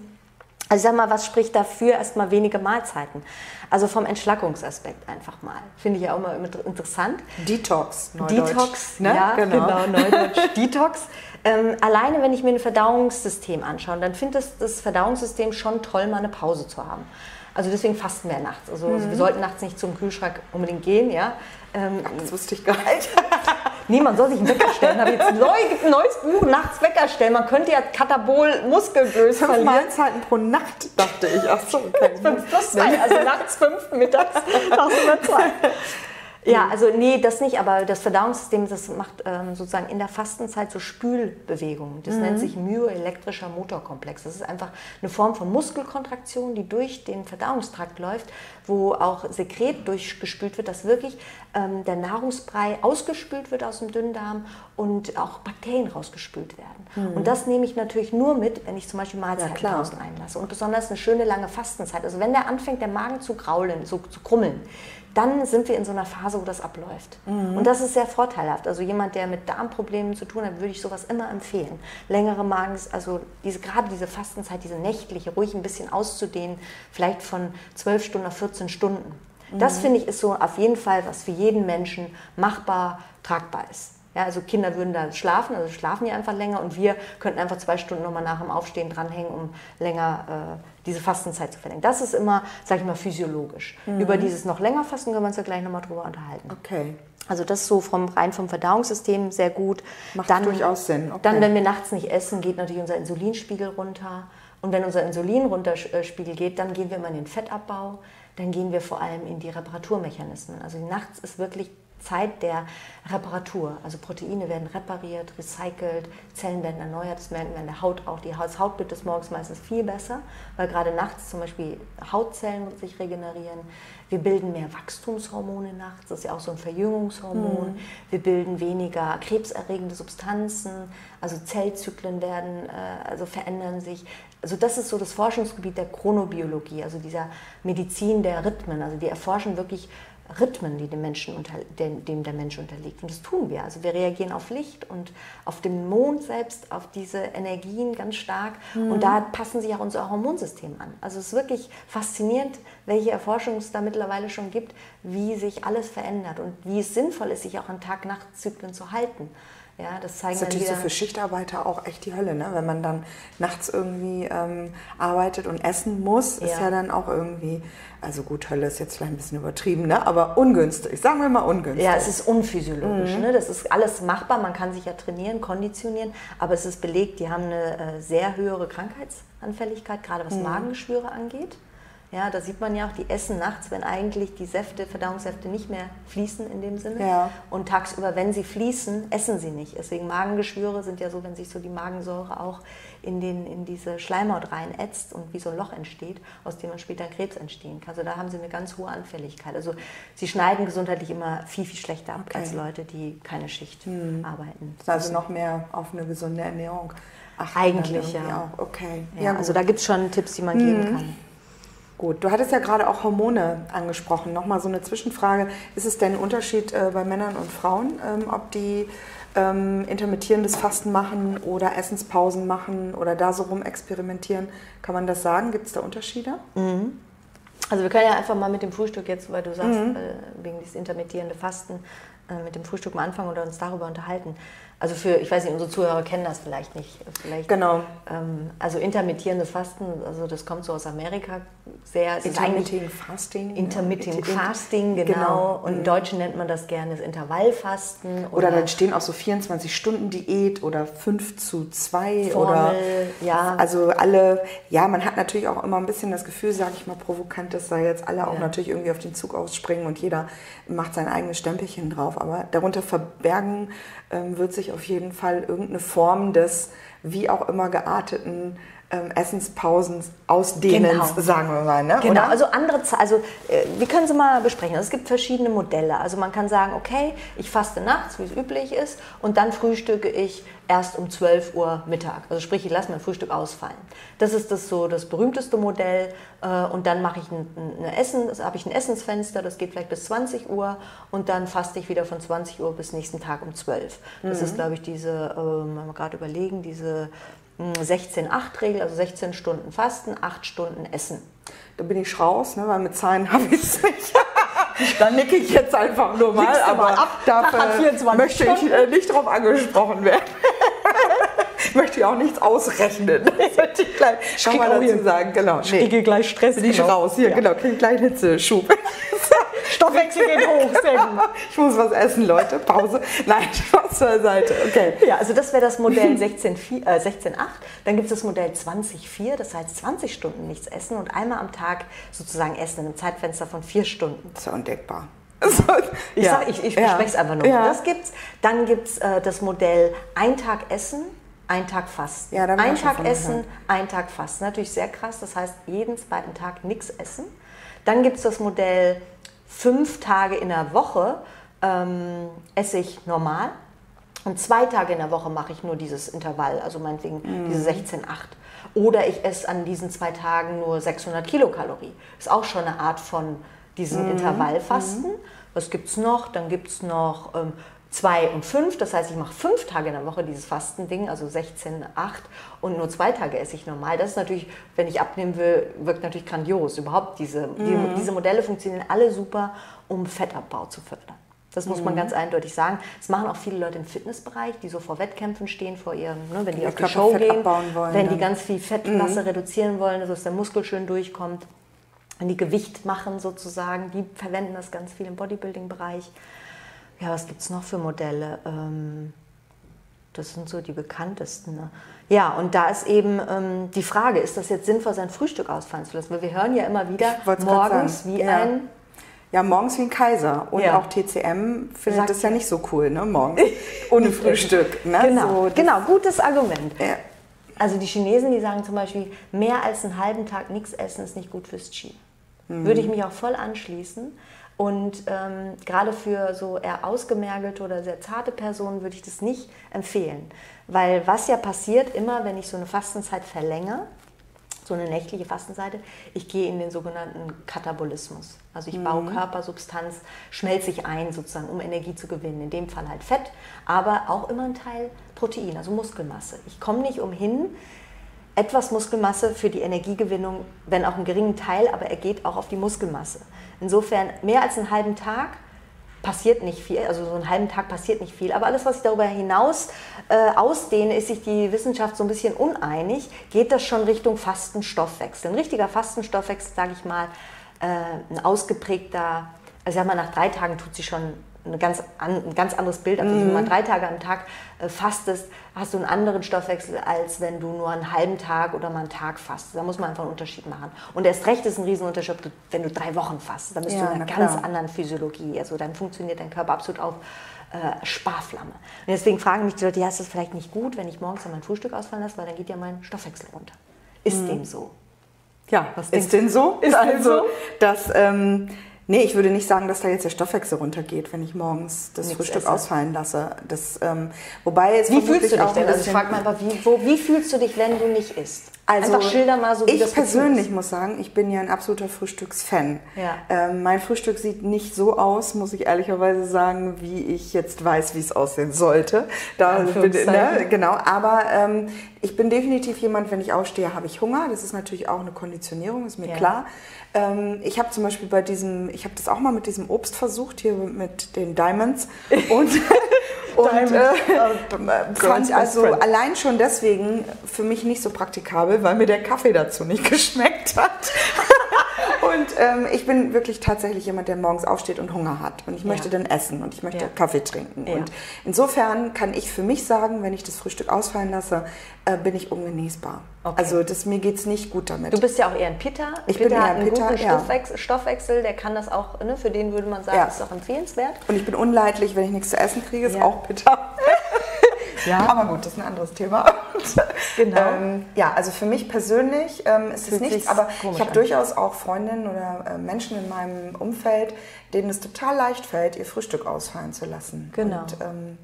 Also sag mal, was spricht dafür? Erstmal wenige Mahlzeiten. Also vom Entschlackungsaspekt einfach mal. Finde ich ja auch mal interessant. Detox, Neudeutsch. Detox, ne? ja, genau, genau Neudeutsch. Detox. Ähm, alleine, wenn ich mir ein Verdauungssystem anschaue, dann finde ich das Verdauungssystem schon toll, mal eine Pause zu haben. Also deswegen fasten wir nachts. Also mhm. wir sollten nachts nicht zum Kühlschrank unbedingt gehen, ja. Ähm, das wusste ich gar nicht. Nee, man soll sich einen Wecker stellen. Habe jetzt ein neues Buch, nachts Wecker stellen. Man könnte ja Katabol Muskelgröße verlieren. Mahlzeiten pro Nacht, dachte ich. Ach so, okay. fünf plus zwei, also nachts fünf, mittags tagsüber zwei. Ja, also nee, das nicht, aber das Verdauungssystem, das macht ähm, sozusagen in der Fastenzeit so Spülbewegungen. Das mhm. nennt sich myoelektrischer Motorkomplex. Das ist einfach eine Form von Muskelkontraktion, die durch den Verdauungstrakt läuft, wo auch Sekret durchgespült wird, dass wirklich ähm, der Nahrungsbrei ausgespült wird aus dem Dünndarm und auch Bakterien rausgespült werden. Mhm. Und das nehme ich natürlich nur mit, wenn ich zum Beispiel Mahlzeitenpausen ja, einlasse. Und besonders eine schöne lange Fastenzeit. Also wenn der anfängt, der Magen zu kraulen, so, zu krummeln, dann sind wir in so einer Phase, wo das abläuft. Mhm. Und das ist sehr vorteilhaft. Also jemand, der mit Darmproblemen zu tun hat, würde ich sowas immer empfehlen. Längere Magens, also diese, gerade diese Fastenzeit, diese nächtliche, ruhig ein bisschen auszudehnen, vielleicht von 12 Stunden auf 14 Stunden. Mhm. Das finde ich ist so auf jeden Fall, was für jeden Menschen machbar, tragbar ist. Ja, also Kinder würden da schlafen, also schlafen ja einfach länger und wir könnten einfach zwei Stunden nochmal nach dem Aufstehen dranhängen, um länger äh, diese Fastenzeit zu verlängern. Das ist immer, sag ich mal, physiologisch. Mhm. Über dieses noch länger Fasten können wir uns ja gleich nochmal drüber unterhalten. Okay. Also das ist so vom, rein vom Verdauungssystem sehr gut. Macht dann, durchaus Sinn. Okay. Dann, wenn wir nachts nicht essen, geht natürlich unser Insulinspiegel runter. Und wenn unser Insulin runterspiegel geht, dann gehen wir immer in den Fettabbau. Dann gehen wir vor allem in die Reparaturmechanismen. Also nachts ist wirklich Zeit der Reparatur. Also Proteine werden repariert, recycelt, Zellen werden erneuert, das merken wir an der Haut auch. Die Hautbild des Morgens meistens viel besser, weil gerade nachts zum Beispiel Hautzellen sich regenerieren. Wir bilden mehr Wachstumshormone nachts, das ist ja auch so ein Verjüngungshormon. Mhm. Wir bilden weniger krebserregende Substanzen, also Zellzyklen werden, äh, also verändern sich. Also das ist so das Forschungsgebiet der Chronobiologie, also dieser Medizin der Rhythmen. Also die erforschen wirklich Rhythmen, die dem, Menschen unter, dem der Mensch unterliegt. Und das tun wir. Also wir reagieren auf Licht und auf den Mond selbst, auf diese Energien ganz stark. Mhm. Und da passen sich auch unser Hormonsystem an. Also es ist wirklich faszinierend, welche Erforschung es da mittlerweile schon gibt, wie sich alles verändert und wie es sinnvoll ist, sich auch an Tag-Nacht-Zyklen zu halten. Ja, das zeigen das ist natürlich so für Schichtarbeiter auch echt die Hölle, ne? wenn man dann nachts irgendwie ähm, arbeitet und essen muss, ja. ist ja dann auch irgendwie, also gut, Hölle ist jetzt vielleicht ein bisschen übertrieben, ne? aber ungünstig, sagen wir mal ungünstig. Ja, es ist unphysiologisch, mhm. ne? das ist alles machbar, man kann sich ja trainieren, konditionieren, aber es ist belegt, die haben eine äh, sehr höhere Krankheitsanfälligkeit, gerade was mhm. Magengeschwüre angeht. Ja, da sieht man ja auch, die essen nachts, wenn eigentlich die Säfte, Verdauungssäfte nicht mehr fließen in dem Sinne. Ja. Und tagsüber, wenn sie fließen, essen sie nicht. Deswegen Magengeschwüre sind ja so, wenn sich so die Magensäure auch in, den, in diese Schleimhaut reinätzt und wie so ein Loch entsteht, aus dem dann später Krebs entstehen kann. Also da haben sie eine ganz hohe Anfälligkeit. Also sie schneiden gesundheitlich immer viel, viel schlechter ab okay. als Leute, die keine Schicht hm. arbeiten. Also noch mehr auf eine gesunde Ernährung. Ach, Eigentlich ja. Auch. Okay. Ja, ja also da gibt es schon Tipps, die man hm. geben kann. Gut, du hattest ja gerade auch Hormone angesprochen. Nochmal so eine Zwischenfrage. Ist es denn ein Unterschied äh, bei Männern und Frauen, ähm, ob die ähm, intermittierendes Fasten machen oder Essenspausen machen oder da so rum experimentieren? Kann man das sagen? Gibt es da Unterschiede? Mhm. Also wir können ja einfach mal mit dem Frühstück jetzt, weil du sagst, mhm. äh, wegen dieses intermittierende Fasten, äh, mit dem Frühstück mal anfangen oder uns darüber unterhalten. Also für, ich weiß nicht, unsere Zuhörer kennen das vielleicht nicht. Vielleicht, genau. Ähm, also intermittierendes Fasten, also das kommt so aus Amerika sehr. Intermittent Fasting. Intermittent ja. Fasting, genau. genau. Und im mhm. Deutschen nennt man das gerne das Intervallfasten. Oder, oder dann stehen auch so 24-Stunden-Diät oder 5 zu 2 Formel, oder ja. Also alle, ja, man hat natürlich auch immer ein bisschen das Gefühl, sage ich mal, provokant, dass da jetzt alle auch ja. natürlich irgendwie auf den Zug ausspringen und jeder macht sein eigenes Stempelchen drauf. Aber darunter verbergen ähm, wird sich auf jeden Fall irgendeine Form des wie auch immer gearteten ähm, Essenspausen ausdehnens, genau. sagen wir mal. Ne? Genau, Oder? also andere, also äh, wir können sie mal besprechen. Also es gibt verschiedene Modelle. Also man kann sagen, okay, ich faste nachts, wie es üblich ist, und dann frühstücke ich erst um 12 Uhr Mittag. Also sprich, ich lasse mein Frühstück ausfallen. Das ist das so das berühmteste Modell. Äh, und dann mache ich ein, ein Essen, habe ich ein Essensfenster, das geht vielleicht bis 20 Uhr und dann faste ich wieder von 20 Uhr bis nächsten Tag um 12. Das mhm. ist, glaube ich, diese, äh, gerade überlegen, diese 16-8-Regel, also 16 Stunden Fasten, 8 Stunden Essen. Da bin ich raus, ne, weil mit Zahlen habe ich es nicht. Dann nicke ich jetzt einfach nur mal, aber ab, dafür möchte ich äh, nicht darauf angesprochen werden. ich möchte ja auch nichts ausrechnen. Das ich gleich Schau mal dazu sagen. Genau. Nee. Ich gleich Stress. Bin ich genau. raus. Hier, ja. genau, kriege gleich Hitzeschub. Stoffwechsel geht hoch. Ich muss was essen, Leute. Pause. Nein, Spaß zur Seite. Okay. Ja, also das wäre das Modell 16.8. Äh, 16, Dann gibt es das Modell 20.4, das heißt 20 Stunden nichts essen und einmal am Tag sozusagen essen in einem Zeitfenster von vier Stunden. Das ist ja undenkbar. So, ich ja. ich, ich ja. bespreche es einfach nur. Ja. Das gibt's. Dann gibt es äh, das Modell Ein Tag Essen, ein Tag Fasten. Ja, ein Tag Essen, ein Tag Fasten. Natürlich sehr krass. Das heißt, jeden zweiten Tag nichts essen. Dann gibt es das Modell Fünf Tage in der Woche ähm, esse ich normal. Und zwei Tage in der Woche mache ich nur dieses Intervall, also meinetwegen mhm. diese 16,8. Oder ich esse an diesen zwei Tagen nur 600 Kilokalorien. Ist auch schon eine Art von diesem mhm. Intervallfasten. Mhm. Was gibt es noch? Dann gibt es noch ähm, zwei und fünf. Das heißt, ich mache fünf Tage in der Woche dieses Fastending, also 16, 8 und nur zwei Tage esse ich normal. Das ist natürlich, wenn ich abnehmen will, wirkt natürlich grandios. Überhaupt diese, mhm. die, diese Modelle funktionieren alle super, um Fettabbau zu fördern. Das muss man mhm. ganz eindeutig sagen. Das machen auch viele Leute im Fitnessbereich, die so vor Wettkämpfen stehen, vor ihren, ne, wenn die, die auf die Show gehen, wollen, wenn die ganz viel Fettmasse mhm. reduzieren wollen, dass der Muskel schön durchkommt. Wenn die Gewicht machen sozusagen, die verwenden das ganz viel im Bodybuilding-Bereich. Ja, was gibt es noch für Modelle? Ähm, das sind so die bekanntesten. Ne? Ja, und da ist eben ähm, die Frage, ist das jetzt sinnvoll, sein Frühstück ausfallen zu lassen? Weil wir hören ja immer wieder morgens wie ja. ein ja, morgens wie ein Kaiser. Und ja. auch TCM findet Sagt das ja nicht so cool, ne? Morgens ohne Frühstück. Ne? Genau, so, genau, gutes Argument. Ja. Also die Chinesen, die sagen zum Beispiel, mehr als einen halben Tag nichts essen ist nicht gut fürs Qi. Mhm. Würde ich mich auch voll anschließen. Und ähm, gerade für so eher ausgemergelte oder sehr zarte Personen würde ich das nicht empfehlen. Weil was ja passiert immer, wenn ich so eine Fastenzeit verlängere, so eine nächtliche Fastenseite. Ich gehe in den sogenannten Katabolismus. Also ich mhm. baue Körpersubstanz, schmelze ich ein sozusagen, um Energie zu gewinnen. In dem Fall halt Fett, aber auch immer ein Teil Protein, also Muskelmasse. Ich komme nicht umhin, etwas Muskelmasse für die Energiegewinnung, wenn auch einen geringen Teil, aber er geht auch auf die Muskelmasse. Insofern mehr als einen halben Tag passiert nicht viel, also so einen halben Tag passiert nicht viel. Aber alles, was ich darüber hinaus äh, ausdehne, ist sich die Wissenschaft so ein bisschen uneinig, geht das schon Richtung Fastenstoffwechsel. Ein richtiger Fastenstoffwechsel, sage ich mal, äh, ein ausgeprägter, also sag mal, nach drei Tagen tut sich schon eine ganz an, ein ganz anderes Bild. Also mhm. wenn man drei Tage am Tag äh, fastest, hast du einen anderen Stoffwechsel, als wenn du nur einen halben Tag oder mal einen Tag fastest. Da muss man einfach einen Unterschied machen. Und erst recht ist ein Riesenunterschied, wenn du drei Wochen fastest. Dann bist ja, du in einer ganz klar. anderen Physiologie. Also dann funktioniert dein Körper absolut auf äh, Sparflamme. Und deswegen fragen mich die Leute, ja, ist das vielleicht nicht gut, wenn ich morgens dann mein Frühstück ausfallen lasse, weil dann geht ja mein Stoffwechsel runter. Ist mhm. dem so? Ja, was ist denn so? Ist also, so? dass ähm, Nee, ich würde nicht sagen, dass da jetzt der Stoffwechsel runtergeht, wenn ich morgens das Nichts Frühstück esse. ausfallen lasse. Das, ähm, wobei es wie fühlst du dich denn? Also ich frage mal einfach, wie, wo, wie fühlst du dich, wenn du nicht isst? Also einfach schilder mal so, wie ich das persönlich ist. muss sagen, ich bin ja ein absoluter Frühstücksfan. Ja. Ähm, mein Frühstück sieht nicht so aus, muss ich ehrlicherweise sagen, wie ich jetzt weiß, wie es aussehen sollte. Da bin, ne, genau. Aber ähm, ich bin definitiv jemand, wenn ich aufstehe, habe ich Hunger. Das ist natürlich auch eine Konditionierung, ist mir ja. klar. Ähm, ich habe zum Beispiel bei diesem, ich habe das auch mal mit diesem Obst versucht, hier mit den Diamonds. Und, und äh, äh fand also allein schon deswegen für mich nicht so praktikabel, weil mir der Kaffee dazu nicht geschmeckt hat. Und ähm, ich bin wirklich tatsächlich jemand, der morgens aufsteht und Hunger hat. Und ich möchte ja. dann essen und ich möchte ja. Kaffee trinken. Ja. Und insofern kann ich für mich sagen, wenn ich das Frühstück ausfallen lasse, äh, bin ich ungenießbar. Okay. Also das, mir geht es nicht gut damit. Du bist ja auch eher ein Pitter. Ich Pitter bin eher ein Pitter, Stoffwechsel, Stoffwechsel, der kann das auch, ne, für den würde man sagen, ist auch empfehlenswert. Und ich bin unleidlich, wenn ich nichts zu essen kriege, ist auch Pitter. Ja. Aber gut, das ist ein anderes Thema. genau. Ähm, ja, also für mich persönlich ähm, ist es nichts, aber ich habe durchaus auch Freundinnen oder äh, Menschen in meinem Umfeld, denen es total leicht fällt, ihr Frühstück ausfallen zu lassen. Genau. Und, ähm,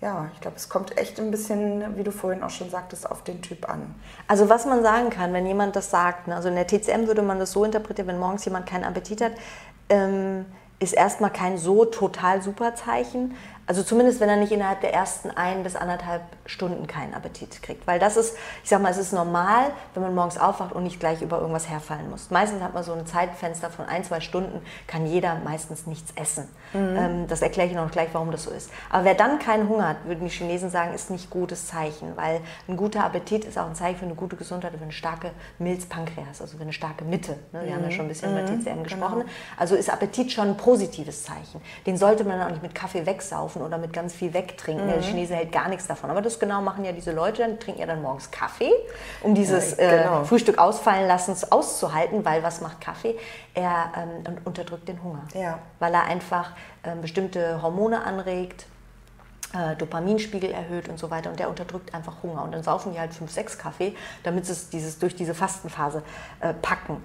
ja, ich glaube, es kommt echt ein bisschen, wie du vorhin auch schon sagtest, auf den Typ an. Also was man sagen kann, wenn jemand das sagt, ne, also in der TCM würde man das so interpretieren, wenn morgens jemand keinen Appetit hat, ähm, ist erstmal kein so total super Zeichen. Also zumindest, wenn er nicht innerhalb der ersten ein bis anderthalb Stunden keinen Appetit kriegt. Weil das ist, ich sag mal, es ist normal, wenn man morgens aufwacht und nicht gleich über irgendwas herfallen muss. Meistens hat man so ein Zeitfenster von ein, zwei Stunden, kann jeder meistens nichts essen. Mhm. Ähm, das erkläre ich noch gleich, warum das so ist. Aber wer dann keinen Hunger hat, würden die Chinesen sagen, ist nicht gutes Zeichen. Weil ein guter Appetit ist auch ein Zeichen für eine gute Gesundheit, für eine starke Milzpankreas, also für eine starke Mitte. Ne? Wir mhm. haben ja mhm. schon ein bisschen mhm. über TCM gesprochen. Genau. Also ist Appetit schon ein positives Zeichen. Den sollte man auch nicht mit Kaffee wegsaufen saufen oder mit ganz viel wegtrinken. Mhm. Der Chinese hält gar nichts davon. Aber das genau machen ja diese Leute, dann trinken ja dann morgens Kaffee, um dieses ja, genau. äh, Frühstück ausfallen lassen auszuhalten, weil was macht Kaffee? Er ähm, unterdrückt den Hunger, ja. weil er einfach äh, bestimmte Hormone anregt, äh, Dopaminspiegel erhöht und so weiter und der unterdrückt einfach Hunger. Und dann saufen die halt fünf, sechs Kaffee, damit sie es dieses, durch diese Fastenphase äh, packen.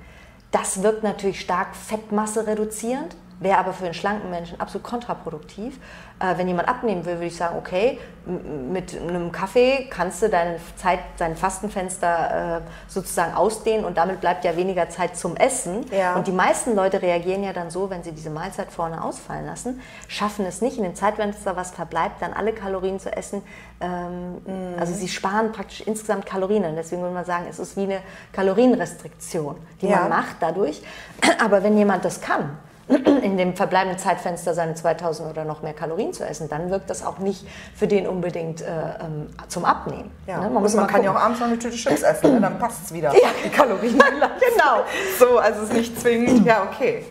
Das wirkt natürlich stark Fettmasse reduzierend, wäre aber für einen schlanken Menschen absolut kontraproduktiv. Äh, wenn jemand abnehmen will, würde ich sagen, okay, mit einem Kaffee kannst du deine Zeit, dein Fastenfenster äh, sozusagen ausdehnen und damit bleibt ja weniger Zeit zum Essen. Ja. Und die meisten Leute reagieren ja dann so, wenn sie diese Mahlzeit vorne ausfallen lassen, schaffen es nicht, in dem Zeitfenster, was verbleibt, dann alle Kalorien zu essen. Ähm, mhm. Also sie sparen praktisch insgesamt Kalorien. Und deswegen würde man sagen, es ist wie eine Kalorienrestriktion, die ja. man macht dadurch. Aber wenn jemand das kann, in dem verbleibenden Zeitfenster seine 2000 oder noch mehr Kalorien zu essen, dann wirkt das auch nicht für den unbedingt äh, ähm, zum Abnehmen. Ja. Ne? Man, muss man kann ja auch abends noch eine Tüte Chips essen, ne? dann passt es wieder. Ja. Die Kalorien. genau. So, also es ist nicht zwingend. Ja, okay.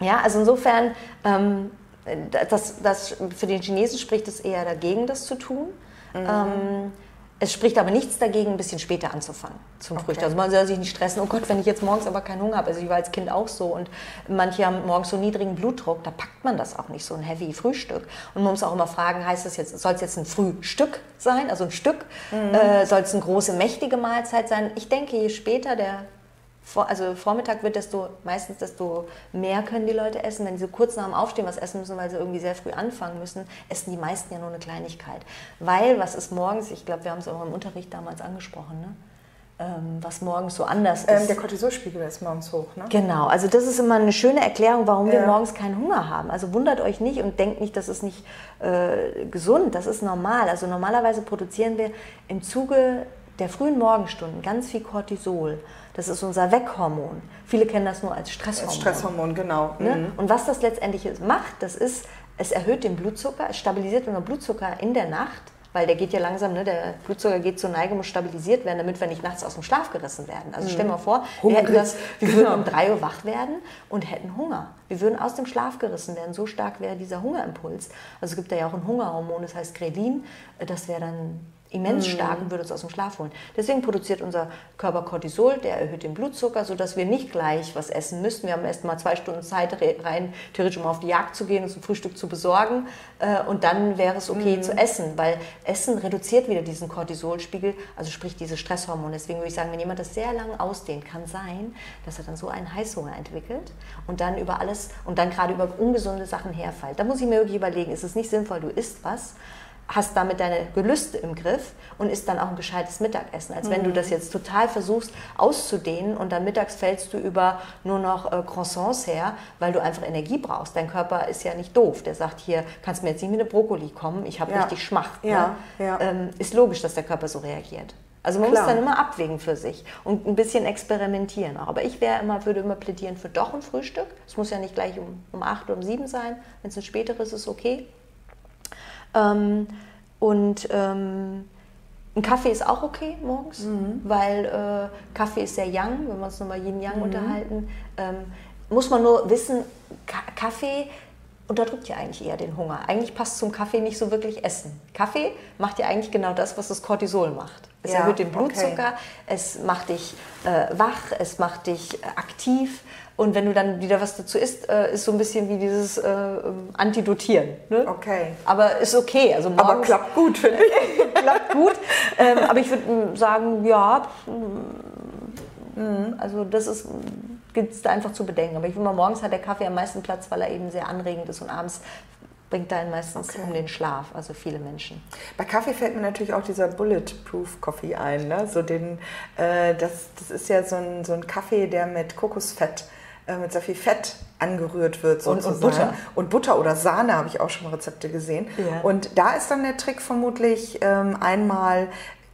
Ja, also insofern, ähm, das, das, für den Chinesen spricht es eher dagegen, das zu tun. Mhm. Ähm, es spricht aber nichts dagegen, ein bisschen später anzufangen zum okay. Frühstück. Also man soll sich nicht stressen, oh Gott, wenn ich jetzt morgens aber keinen Hunger habe. Also ich war als Kind auch so und manche haben morgens so niedrigen Blutdruck, da packt man das auch nicht, so ein heavy Frühstück. Und man muss auch immer fragen, heißt das jetzt, soll es jetzt ein Frühstück sein, also ein Stück? Mhm. Äh, soll es eine große, mächtige Mahlzeit sein? Ich denke, je später der also Vormittag wird desto meistens desto mehr können die Leute essen. Wenn sie kurz nach dem Aufstehen was essen müssen, weil sie irgendwie sehr früh anfangen müssen, essen die meisten ja nur eine Kleinigkeit. Weil, was ist morgens, ich glaube, wir haben es auch im Unterricht damals angesprochen, ne? Ähm, was morgens so anders ähm, ist. der Cortisolspiegel ist morgens hoch, ne? Genau, also das ist immer eine schöne Erklärung, warum ja. wir morgens keinen Hunger haben. Also wundert euch nicht und denkt nicht, das ist nicht äh, gesund, das ist normal. Also normalerweise produzieren wir im Zuge der frühen Morgenstunden ganz viel Cortisol. Das ist unser Weckhormon. Viele kennen das nur als Stresshormon. Als Stresshormon, genau. Ne? Mhm. Und was das letztendlich macht, das ist, es erhöht den Blutzucker, es stabilisiert unseren Blutzucker in der Nacht, weil der geht ja langsam, ne, der Blutzucker geht zur Neigung, muss stabilisiert werden, damit wir nicht nachts aus dem Schlaf gerissen werden. Also mhm. stell dir mal vor, wir, hätten das, wir genau. würden um 3 Uhr wach werden und hätten Hunger. Wir würden aus dem Schlaf gerissen werden. So stark wäre dieser Hungerimpuls. Also es gibt da ja auch ein Hungerhormon, das heißt Grelin. Das wäre dann immens mhm. stark und würde uns aus dem Schlaf holen. Deswegen produziert unser Körper Cortisol, der erhöht den Blutzucker, sodass wir nicht gleich was essen müssten. Wir haben erst mal zwei Stunden Zeit rein, theoretisch um auf die Jagd zu gehen und zum Frühstück zu besorgen. Äh, und dann wäre es okay mhm. zu essen, weil Essen reduziert wieder diesen Cortisolspiegel, also sprich diese Stresshormone. Deswegen würde ich sagen, wenn jemand das sehr lange ausdehnt, kann sein, dass er dann so einen Heißhunger entwickelt und dann über alles und dann gerade über ungesunde Sachen herfällt. Da muss ich mir wirklich überlegen, ist es nicht sinnvoll, du isst was, hast damit deine Gelüste im Griff und isst dann auch ein gescheites Mittagessen. Als mhm. wenn du mhm. das jetzt total versuchst auszudehnen und dann mittags fällst du über nur noch äh, Croissants her, weil du einfach Energie brauchst. Dein Körper ist ja nicht doof. Der sagt hier, kannst mir jetzt nicht mit einem Brokkoli kommen, ich habe ja. richtig Schmacht. Ja. Ne? Ja. Ähm, ist logisch, dass der Körper so reagiert. Also man Klar. muss dann immer abwägen für sich und ein bisschen experimentieren auch. Aber ich wäre immer, würde immer plädieren für doch ein Frühstück. Es muss ja nicht gleich um, um acht oder um sieben sein. Wenn es ein späteres ist, okay. Ähm, und ähm, ein Kaffee ist auch okay morgens, mhm. weil äh, Kaffee ist sehr young, wenn wir uns nochmal Yin Yang mhm. unterhalten. Ähm, muss man nur wissen, Ka Kaffee unterdrückt ja eigentlich eher den Hunger. Eigentlich passt zum Kaffee nicht so wirklich Essen. Kaffee macht ja eigentlich genau das, was das Cortisol macht. Es ja, erhöht den Blutzucker, okay. es macht dich äh, wach, es macht dich äh, aktiv. Und wenn du dann wieder was dazu isst, äh, ist so ein bisschen wie dieses äh, Antidotieren. Ne? Okay. Aber ist okay. Also morgens, aber klappt gut, finde ich. klappt gut. Ähm, aber ich würde sagen, ja, mm, also das ist gibt es da einfach zu bedenken. Aber ich finde mal, morgens hat der Kaffee am meisten Platz, weil er eben sehr anregend ist und abends bringt einen meistens okay. um den Schlaf, also viele Menschen. Bei Kaffee fällt mir natürlich auch dieser Bulletproof Coffee ein. Ne? So den, äh, das, das ist ja so ein, so ein Kaffee, der mit Kokosfett, äh, mit sehr viel Fett angerührt wird. Und, und Butter. Und Butter oder Sahne habe ich auch schon Rezepte gesehen. Ja. Und da ist dann der Trick vermutlich ähm, einmal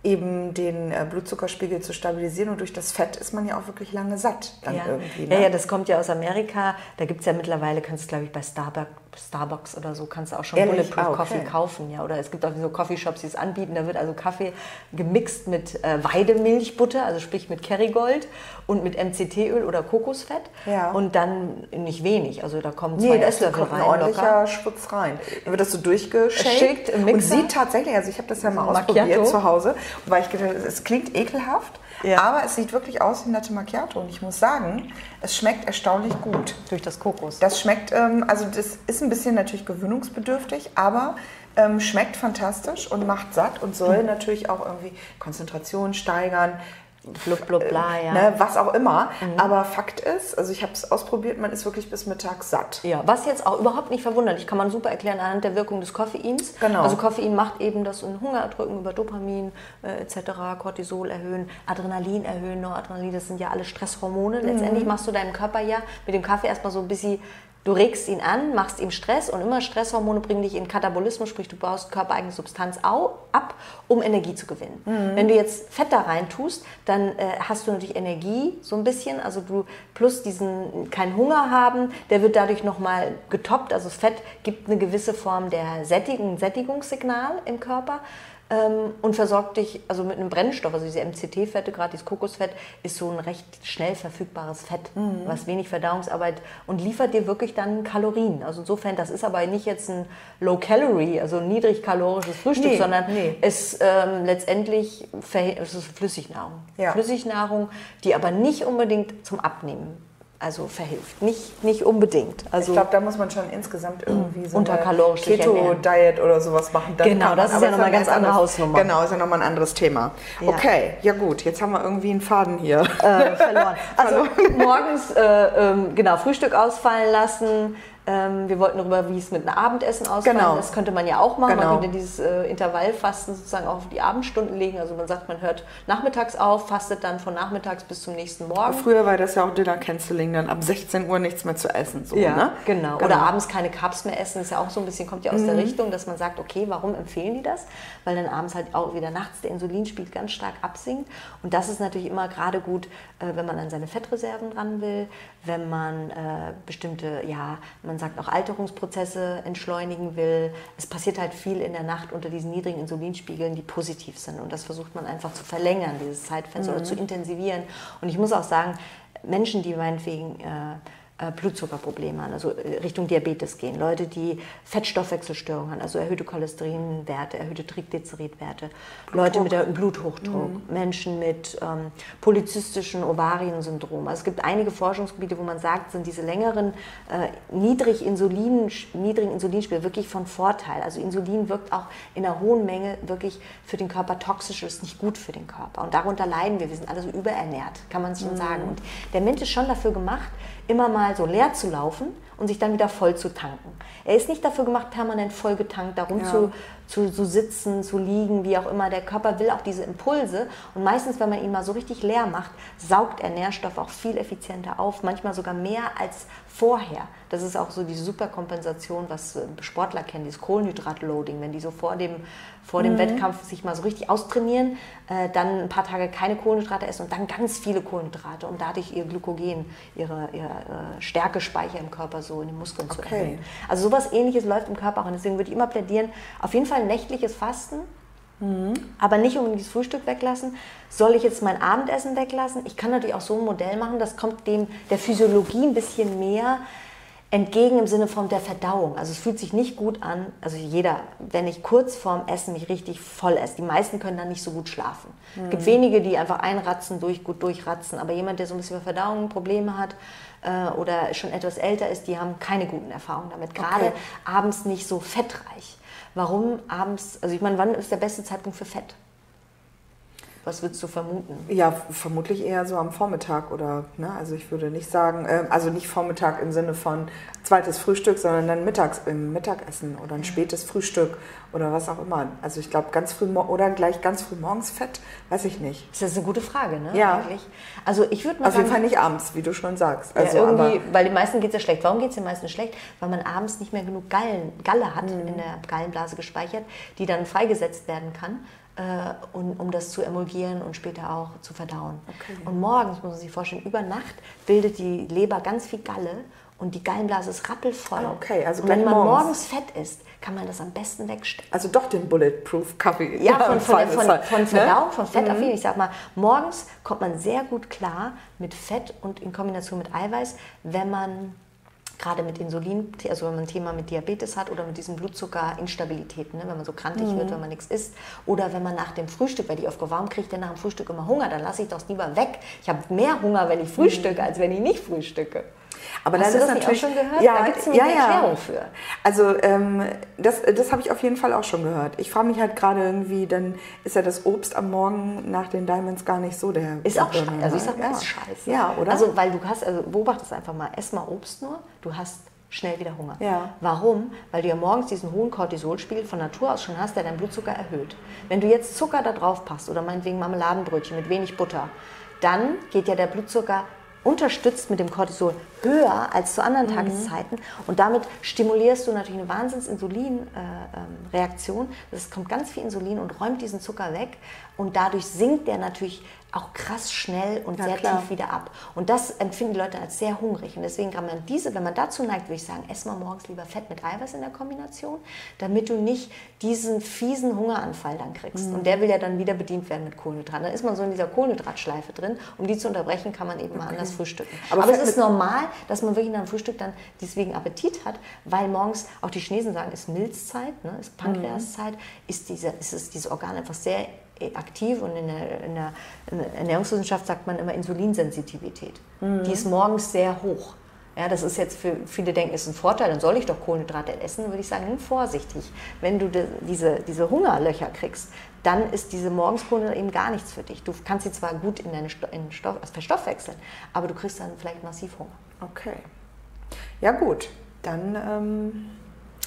eben den äh, Blutzuckerspiegel zu stabilisieren und durch das Fett ist man ja auch wirklich lange satt dann ja. irgendwie. Ne? Ja, ja, das kommt ja aus Amerika. Da gibt es ja mittlerweile, kannst du glaube ich bei Starbucks, Starbucks oder so, kannst du auch schon Ehrlich? Bulletproof Ah, okay. Coffee kaufen. Ja. Oder es gibt auch so Coffeeshops, die es anbieten. Da wird also Kaffee gemixt mit äh, Weidemilchbutter, also sprich mit Kerrygold und mit MCT-Öl oder Kokosfett. Ja. Und dann nicht wenig, also da kommen zwei Nee, Esslöffel kommt ein rein ordentlicher locker. Schwutz rein. Dann wird das so durchgeschickt Schickt im und Mixer. sieht tatsächlich, also ich habe das ja mal Macchiato. ausprobiert zu Hause, weil ich gedacht, es klingt ekelhaft, Ja. aber es sieht wirklich aus wie Latte Macchiato und ich muss sagen, es schmeckt erstaunlich gut. Durch das Kokos. Das schmeckt, ähm, also das ist ein bisschen natürlich gewöhnungsbedürftig, aber ähm, schmeckt fantastisch und macht satt und soll natürlich auch irgendwie Konzentration steigern. Blub, blub, bla, ja. Ne, was auch immer. Aber Fakt ist, also ich habe es ausprobiert, man ist wirklich bis mittags satt. Ja, was jetzt auch überhaupt nicht verwunderlich, kann man super erklären anhand der Wirkung des Koffeins. Genau. Also Koffein macht eben das in Hunger erdrücken über Dopamin äh, etc., Cortisol erhöhen, Adrenalin erhöhen, Noradrenalin, das sind ja alle Stresshormone. Letztendlich machst du deinem Körper ja mit dem Kaffee erstmal so ein bisschen Du regst ihn an, machst ihm Stress und immer Stresshormone bringen dich in Katabolismus, sprich du baust körpereigene Substanz au, ab, um Energie zu gewinnen. Wenn du jetzt Fett da rein tust, dann äh, hast du natürlich Energie so ein bisschen, also du plus diesen keinen Hunger haben, der wird dadurch nochmal getoppt, also Fett gibt eine gewisse Form der Sättigung, Sättigungssignal im Körper ähm, und versorgt dich also mit einem Brennstoff. Also diese MCT-Fette, gerade dieses Kokosfett, ist so ein recht schnell verfügbares Fett, was wenig Verdauungsarbeit und liefert dir wirklich dann Kalorien. Also insofern, das ist aber nicht jetzt ein Low-Calorie, also ein niedrigkalorisches Frühstück, Nee, sondern nee. ist ähm, letztendlich es ist Flüssignahrung. Ja. Flüssignahrung, die aber nicht unbedingt zum Abnehmen also verhilft. Nicht, nicht unbedingt. Also ich glaube, da muss man schon insgesamt irgendwie so Unterkalorisch Keto-Diet oder sowas machen. Dann Genau, das ist ja Aber noch mal ein ganz andere Hausnummer. Genau, ist ja nochmal ein anderes Thema. Ja. Okay, ja gut, jetzt haben wir irgendwie einen Faden hier. äh, verloren. Also morgens äh, ähm, genau Frühstück ausfallen lassen. Ähm, wir wollten darüber, wie es mit einem Abendessen ausfallen. Genau. Das könnte man ja auch machen. Genau. Man könnte dieses äh, Intervallfasten sozusagen auch auf die Abendstunden legen. Also man sagt, man hört nachmittags auf, fastet dann von nachmittags bis zum nächsten Morgen. Früher war das ja auch Dinner Canceling, dann ab 16 Uhr nichts mehr zu essen. So, ne? genau. Oder abends keine Carbs mehr essen, ist ja auch so ein bisschen, kommt ja aus Mhm. der Richtung, dass man sagt, okay, warum empfehlen die das? Weil dann abends halt auch wieder nachts der Insulinspiegel ganz stark absinkt. Und das ist natürlich immer gerade gut, äh, wenn man an seine Fettreserven ran will, wenn man äh, bestimmte, ja, man sagt auch Alterungsprozesse entschleunigen will. Es passiert halt viel in der Nacht unter diesen niedrigen Insulinspiegeln, die positiv sind. Und das versucht man einfach zu verlängern, dieses Zeitfenster, oder zu intensivieren. Und ich muss auch sagen, Menschen, die meinetwegen äh, Blutzuckerprobleme haben, also äh, Richtung Diabetes gehen, Leute, die Fettstoffwechselstörungen haben, also erhöhte Cholesterinwerte, erhöhte Triglyceridwerte, Leute mit erhöhtem Bluthochdruck, Menschen mit ähm, polyzystischen Ovariensyndrom. Also es gibt einige Forschungsgebiete, wo man sagt, sind diese längeren äh, niedrig Insulin, niedrigen Insulinspiegel wirklich von Vorteil. Also Insulin wirkt auch in einer hohen Menge wirklich für den Körper toxisch, ist nicht gut für den Körper. Und darunter leiden wir. Wir sind alle so überernährt, kann man schon sagen. Und der Mensch ist schon dafür gemacht, immer mal so leer zu laufen und sich dann wieder voll zu tanken. Er ist nicht dafür gemacht, permanent voll getankt, darum Ja. zu, zu, zu sitzen, zu liegen, wie auch immer. Der Körper will auch diese Impulse. Und meistens, wenn man ihn mal so richtig leer macht, saugt er Nährstoffe auch viel effizienter auf, manchmal sogar mehr als vorher. Das ist auch so diese Superkompensation, was äh, Sportler kennen, dieses Kohlenhydratloading, wenn die so vor dem, vor dem Wettkampf sich mal so richtig austrainieren, äh, dann ein paar Tage keine Kohlenhydrate essen und dann ganz viele Kohlenhydrate, um dadurch ihr Glykogen, ihre, ihre äh, Stärkespeicher im Körper so in den Muskeln zu Okay. erhöhen. Also sowas ähnliches läuft im Körper auch und deswegen würde ich immer plädieren, auf jeden Fall nächtliches Fasten, aber nicht unbedingt das Frühstück weglassen. Soll ich jetzt mein Abendessen weglassen? Ich kann natürlich auch so ein Modell machen, das kommt dem der Physiologie ein bisschen mehr entgegen im Sinne von der Verdauung. Also es fühlt sich nicht gut an, also jeder, wenn ich kurz vorm Essen mich richtig voll esse, die meisten können dann nicht so gut schlafen. Es gibt wenige, die einfach einratzen, durch, gut durchratzen, aber jemand, der so ein bisschen mit Verdauung Probleme hat äh, oder schon etwas älter ist, die haben keine guten Erfahrungen damit. Gerade Okay. abends nicht so fettreich. Warum abends, also ich meine, wann ist der beste Zeitpunkt für Fett? Was würdest du vermuten? Ja, vermutlich eher so am Vormittag oder, ne? Also ich würde nicht sagen, äh, also nicht Vormittag im Sinne von zweites Frühstück, sondern dann mittags im Mittagessen oder ein spätes Frühstück oder was auch immer. Also ich glaube ganz früh oder gleich ganz früh morgens Fett, weiß ich nicht. Das ist eine gute Frage, ne? Ja. Eigentlich. Also ich würde mal Auf jeden Fall nicht abends, wie du schon sagst. ja, Also irgendwie, aber weil den meisten geht es ja schlecht. Warum geht es den meisten schlecht? Weil man abends nicht mehr genug Gallen, Galle hat Mhm. in der Gallenblase gespeichert, die dann freigesetzt werden kann. äh, und, um das zu emulgieren und später auch zu verdauen. Okay. Und morgens, muss man sich vorstellen, über Nacht bildet die Leber ganz viel Galle und die Gallenblase ist rappelvoll. Ah, okay, also und wenn man morgens. morgens Fett isst, kann man das am besten wegstecken. Also doch den Bulletproof Kaffee. Ja, von, von, von, von, von ne? Verdauung, von Fett mhm. Ich sag mal, morgens kommt man sehr gut klar mit Fett und in Kombination mit Eiweiß, wenn man gerade mit Insulin, also wenn man ein Thema mit Diabetes hat oder mit diesem Blutzuckerinstabilität, ne, wenn man so krantig mhm. wird, wenn man nichts isst, oder wenn man nach dem Frühstück, weil ich oft warum kriege ich denn nach dem Frühstück immer Hunger, dann lasse ich das lieber weg. Ich habe mehr Hunger, wenn ich frühstücke, mhm. als wenn ich nicht frühstücke. Aber Hast das ist natürlich auch schon gehört. Ja, da gibt es eine ja, Erklärung für. Also ähm, das, das habe ich auf jeden Fall auch schon gehört. Ich frage mich halt gerade irgendwie, dann ist ja das Obst am Morgen nach den Diamonds gar nicht so der. Ist auch scheiße. Also ich sag mal, ja. ist scheiße. Ja, oder? Also weil du hast, also beobachte es einfach mal, ess mal Obst nur. Du hast schnell wieder Hunger. Ja. Warum? Weil du ja morgens diesen hohen Cortisolspiegel von Natur aus schon hast, der deinen Blutzucker erhöht. Wenn du jetzt Zucker da drauf passt oder meinetwegen Marmeladenbrötchen mit wenig Butter, dann geht ja der Blutzucker unterstützt mit dem Cortisol höher als zu anderen mhm. Tageszeiten und damit stimulierst du natürlich eine Wahnsinns-Insulin-Reaktion. Äh, ähm, es kommt ganz viel Insulin und räumt diesen Zucker weg und dadurch sinkt der natürlich auch krass schnell und ja, sehr klar. tief wieder ab. Und das empfinden die Leute als sehr hungrig. Und deswegen kann man diese, wenn man dazu neigt, würde ich sagen, ess mal morgens lieber Fett mit Eiweiß in der Kombination, damit du nicht diesen fiesen Hungeranfall dann kriegst. Mhm. Und der will ja dann wieder bedient werden mit Kohlenhydraten. Dann ist man so in dieser Kohlenhydratschleife drin. Um die zu unterbrechen, kann man eben okay. mal anders frühstücken. Aber, Aber es ist normal, dass man wirklich nach dem Frühstück dann deswegen Appetit hat, weil morgens, auch die Chinesen sagen, ist Milzzeit, ne, ist Pankreaszeit, mhm. ist, diese, ist es, dieses Organ einfach sehr aktiv und in der, in der, Ernährungswissenschaft sagt man immer Insulinsensitivität. Mhm. Die ist morgens sehr hoch. Ja, das ist jetzt für viele denken, ist ein Vorteil, dann soll ich doch Kohlenhydrate essen, würde ich sagen, vorsichtig. Wenn du de, diese, diese Hungerlöcher kriegst, dann ist diese Morgenskohlenhydrate eben gar nichts für dich. Du kannst sie zwar gut in deine Sto in Stoff, also verstoffwechseln, aber du kriegst dann vielleicht massiv Hunger. Okay. Ja gut, dann ähm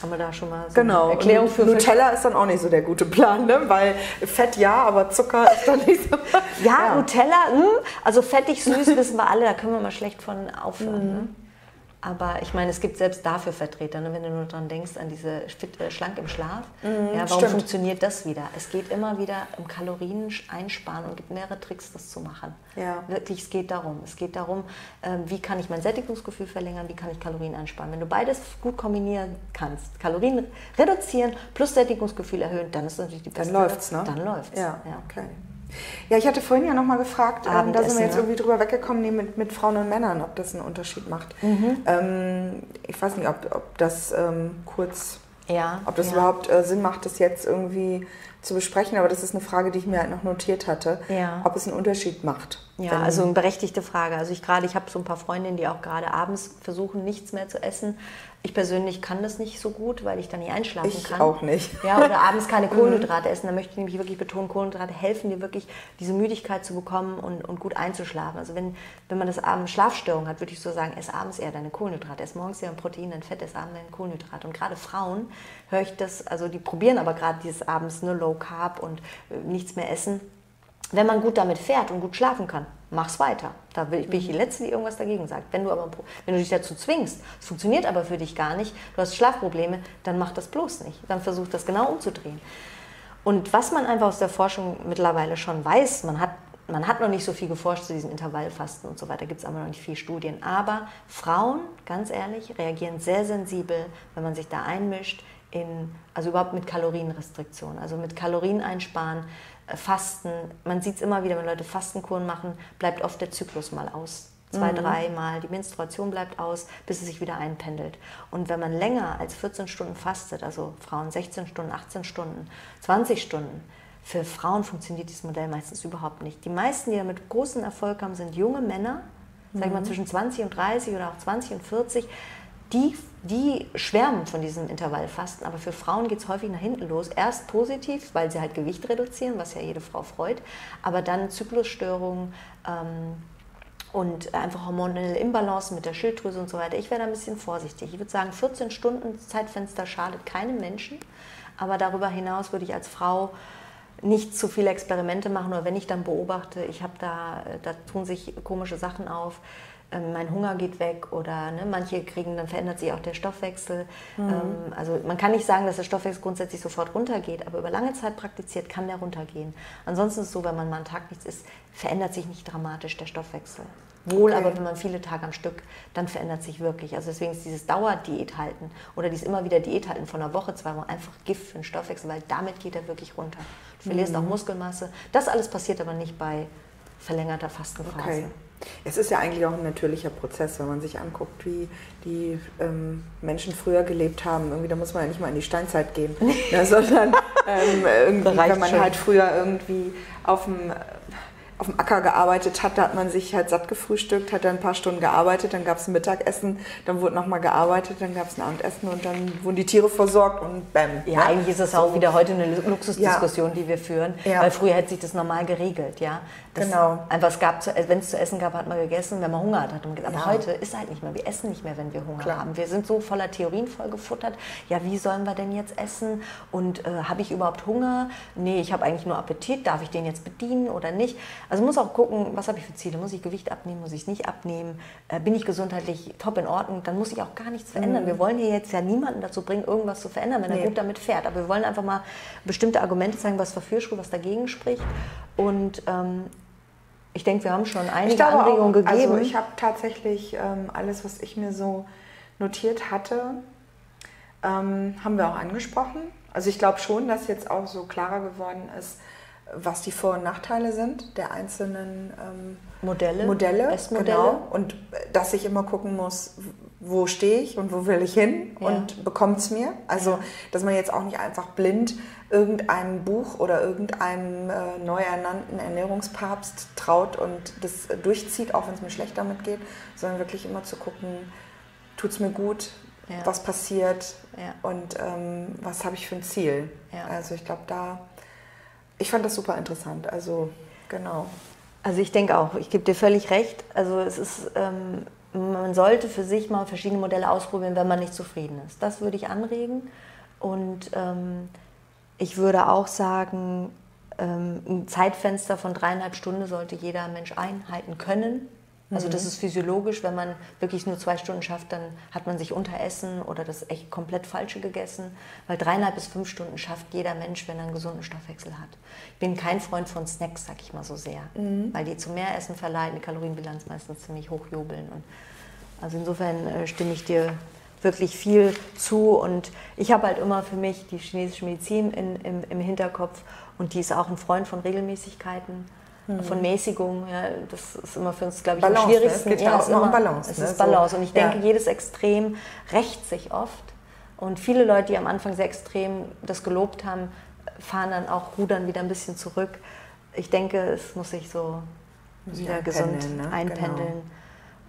haben wir da schon mal so genau. eine Erklärung für Nutella ist dann auch nicht so der gute Plan, ne? weil Fett ja, aber Zucker ist dann nicht so. ja, ja. Nutella, mh, hm, also fettig süß wissen wir alle, da können wir mal schlecht von aufhören. Mhm. Ne? Aber ich meine, es gibt selbst dafür Vertreter, ne? wenn du nur daran denkst, an diese fit, äh, schlank im Schlaf. Mhm, ja, warum stimmt. funktioniert das wieder? Es geht immer wieder um Kalorien einsparen und gibt mehrere Tricks, das zu machen. Ja. Wirklich, es geht darum. Es geht darum, äh, wie kann ich mein Sättigungsgefühl verlängern, wie kann ich Kalorien einsparen. Wenn du beides gut kombinieren kannst, Kalorien reduzieren plus Sättigungsgefühl erhöhen, dann ist natürlich die beste. Dann läuft's, ne? Dann läuft's. Ja, ja. okay. Ja, ich hatte vorhin ja nochmal gefragt, ähm, da sind wir jetzt irgendwie drüber weggekommen, mit, mit Frauen und Männern, ob das einen Unterschied macht. Mhm. Ähm, ich weiß nicht, ob, ob das ähm, kurz, ja, ob das ja. überhaupt äh, Sinn macht, das jetzt irgendwie zu besprechen, aber das ist eine Frage, die ich mir halt noch notiert hatte, ja. ob es einen Unterschied macht. Ja, also eine berechtigte Frage. Also ich gerade, ich habe so ein paar Freundinnen, die auch gerade abends versuchen, nichts mehr zu essen. Ich persönlich kann das nicht so gut, weil ich dann nicht einschlafen ich kann. Ich auch nicht. Ja, oder abends keine. Kohlenhydrate essen. Da möchte ich nämlich wirklich betonen, Kohlenhydrate helfen dir wirklich, diese Müdigkeit zu bekommen und, und gut einzuschlafen. Also wenn, wenn man das abends Schlafstörung hat, würde ich so sagen, ess abends eher deine Kohlenhydrate. Ess morgens eher ein Protein, ein Fett, ess abends deine Kohlenhydrate. Und gerade Frauen höre ich das, also die probieren aber gerade dieses abends nur Low Carb und äh, nichts mehr essen. Wenn man gut damit fährt und gut schlafen kann, mach's weiter. Da bin ich die Letzte, die irgendwas dagegen sagt. Wenn du aber wenn du dich dazu zwingst, es funktioniert aber für dich gar nicht, du hast Schlafprobleme, dann mach das bloß nicht. Dann versuch das genau umzudrehen. Und was man einfach aus der Forschung mittlerweile schon weiß, man hat, man hat noch nicht so viel geforscht zu diesen Intervallfasten und so weiter, gibt es aber noch nicht viele Studien. Aber Frauen, ganz ehrlich, reagieren sehr sensibel, wenn man sich da einmischt, in, also überhaupt mit Kalorienrestriktion, also mit Kalorien einsparen, Fasten. Man sieht es immer wieder, wenn Leute Fastenkuren machen, bleibt oft der Zyklus mal aus. Zwei, mhm. dreimal, die Menstruation bleibt aus, bis es sich wieder einpendelt. Und wenn man länger als 14 Stunden fastet, also Frauen 16 Stunden, 18 Stunden, 20 Stunden, für Frauen funktioniert dieses Modell meistens überhaupt nicht. Die meisten, die damit großen Erfolg haben, sind junge Männer, mhm. sag ich mal zwischen 20 und 30 oder auch 20 und 40, die, die schwärmen von diesem Intervallfasten, aber für Frauen geht es häufig nach hinten los. Erst positiv, weil sie halt Gewicht reduzieren, was ja jede Frau freut, aber dann Zyklusstörungen ähm, und einfach hormonelle Imbalance mit der Schilddrüse und so weiter. Ich wäre da ein bisschen vorsichtig. Ich würde sagen, 14 Stunden Zeitfenster schadet keinem Menschen, aber darüber hinaus würde ich als Frau nicht zu viele Experimente machen, oder wenn ich dann beobachte, ich habe da, da tun sich komische Sachen auf, mein Hunger geht weg oder ne, manche kriegen, dann verändert sich auch der Stoffwechsel. Mhm. Ähm, also man kann nicht sagen, dass der Stoffwechsel grundsätzlich sofort runtergeht, aber über lange Zeit praktiziert kann der runtergehen. Ansonsten ist es so, wenn man mal einen Tag nichts isst, verändert sich nicht dramatisch der Stoffwechsel. Wohl, okay. aber wenn man viele Tage am Stück, dann verändert sich wirklich. Also deswegen ist dieses Dauerdiät halten oder dieses immer wieder Diät halten von einer Woche, zwei Wochen einfach Gift für den Stoffwechsel, weil damit geht er wirklich runter. Du verlierst mhm. auch Muskelmasse. Das alles passiert aber nicht bei verlängerter Fastenphase. Okay. Es ist ja eigentlich auch ein natürlicher Prozess, wenn man sich anguckt, wie die ähm, Menschen früher gelebt haben. Irgendwie, da muss man ja nicht mal in die Steinzeit gehen, ne, sondern ähm, irgendwie, wenn man schon. halt früher irgendwie auf dem auf dem Acker gearbeitet hat, da hat man sich halt satt gefrühstückt, hat dann ein paar Stunden gearbeitet, dann gab es ein Mittagessen, dann wurde nochmal gearbeitet, dann gab es ein Abendessen und dann wurden die Tiere versorgt und bäm. Ja, ne? eigentlich ist das auch wieder heute eine Luxusdiskussion, ja. die wir führen, ja. weil früher hätte sich das normal geregelt, ja. Das genau. Einfach, es gab, wenn es zu essen gab, hat man gegessen, wenn man Hunger hat, hat man gegessen. Aber ja. heute ist halt nicht mehr. Wir essen nicht mehr, wenn wir Hunger Klar. haben. Wir sind so voller Theorien vollgefuttert. Ja, wie sollen wir denn jetzt essen? Und äh, habe ich überhaupt Hunger? Nee, ich habe eigentlich nur Appetit. Darf ich den jetzt bedienen oder nicht? Also muss auch gucken, was habe ich für Ziele? Muss ich Gewicht abnehmen? Muss ich es nicht abnehmen? Äh, bin ich gesundheitlich top in Ordnung? Dann muss ich auch gar nichts verändern. Mhm. Wir wollen hier jetzt ja niemanden dazu bringen, irgendwas zu verändern, wenn nee. er gut damit fährt. Aber wir wollen einfach mal bestimmte Argumente zeigen, was dafür spricht, was dagegen spricht. Und ähm, ich denke, wir haben schon einige Anregungen auch, gegeben. Also ich habe tatsächlich ähm, alles, was ich mir so notiert hatte, ähm, haben wir auch angesprochen. Also ich glaube schon, dass jetzt auch so klarer geworden ist, was die Vor- und Nachteile sind der einzelnen ähm, Modelle, Modelle, Genau. Und dass ich immer gucken muss, wo stehe ich und wo will ich hin ja. und bekommt es mir. Also, dass man jetzt auch nicht einfach blind irgendeinem Buch oder irgendeinem äh, neu ernannten Ernährungspapst traut und das durchzieht, auch wenn es mir schlecht damit geht, sondern wirklich immer zu gucken, tut es mir gut, ja. was passiert ja. und ähm, was habe ich für ein Ziel. Also ich glaube, da, ich fand das super interessant. Also genau. Also ich denke auch, ich gebe dir völlig recht. Also es ist, ähm, man sollte für sich mal verschiedene Modelle ausprobieren, wenn man nicht zufrieden ist. Das würde ich anregen. Und ähm, ich würde auch sagen, ähm, ein Zeitfenster von dreieinhalb Stunden sollte jeder Mensch einhalten können. Also das mhm. ist physiologisch, wenn man wirklich nur zwei Stunden schafft, dann hat man sich unteressen oder das echt komplett falsche gegessen. Weil dreieinhalb bis fünf Stunden schafft jeder Mensch, wenn er einen gesunden Stoffwechsel hat. Ich bin kein Freund von Snacks, sag ich mal so sehr, mhm. weil die zu mehr Essen verleiten, die Kalorienbilanz meistens ziemlich hochjubeln. Und also insofern äh, stimme ich dir wirklich viel zu und ich habe halt immer für mich die chinesische Medizin in, im, im Hinterkopf und die ist auch ein Freund von Regelmäßigkeiten mhm. von Mäßigung. Ja, das ist immer für uns, glaube ich, Balance, am schwierigsten. Ne? Es geht ja, auch immer um Balance. Es ne? ist Balance. Und ich denke, ja. jedes Extrem rächt sich oft. Und viele Leute, die am Anfang sehr extrem das gelobt haben, fahren dann auch, rudern wieder ein bisschen zurück. Ich denke, es muss sich so wieder gesund ne? einpendeln.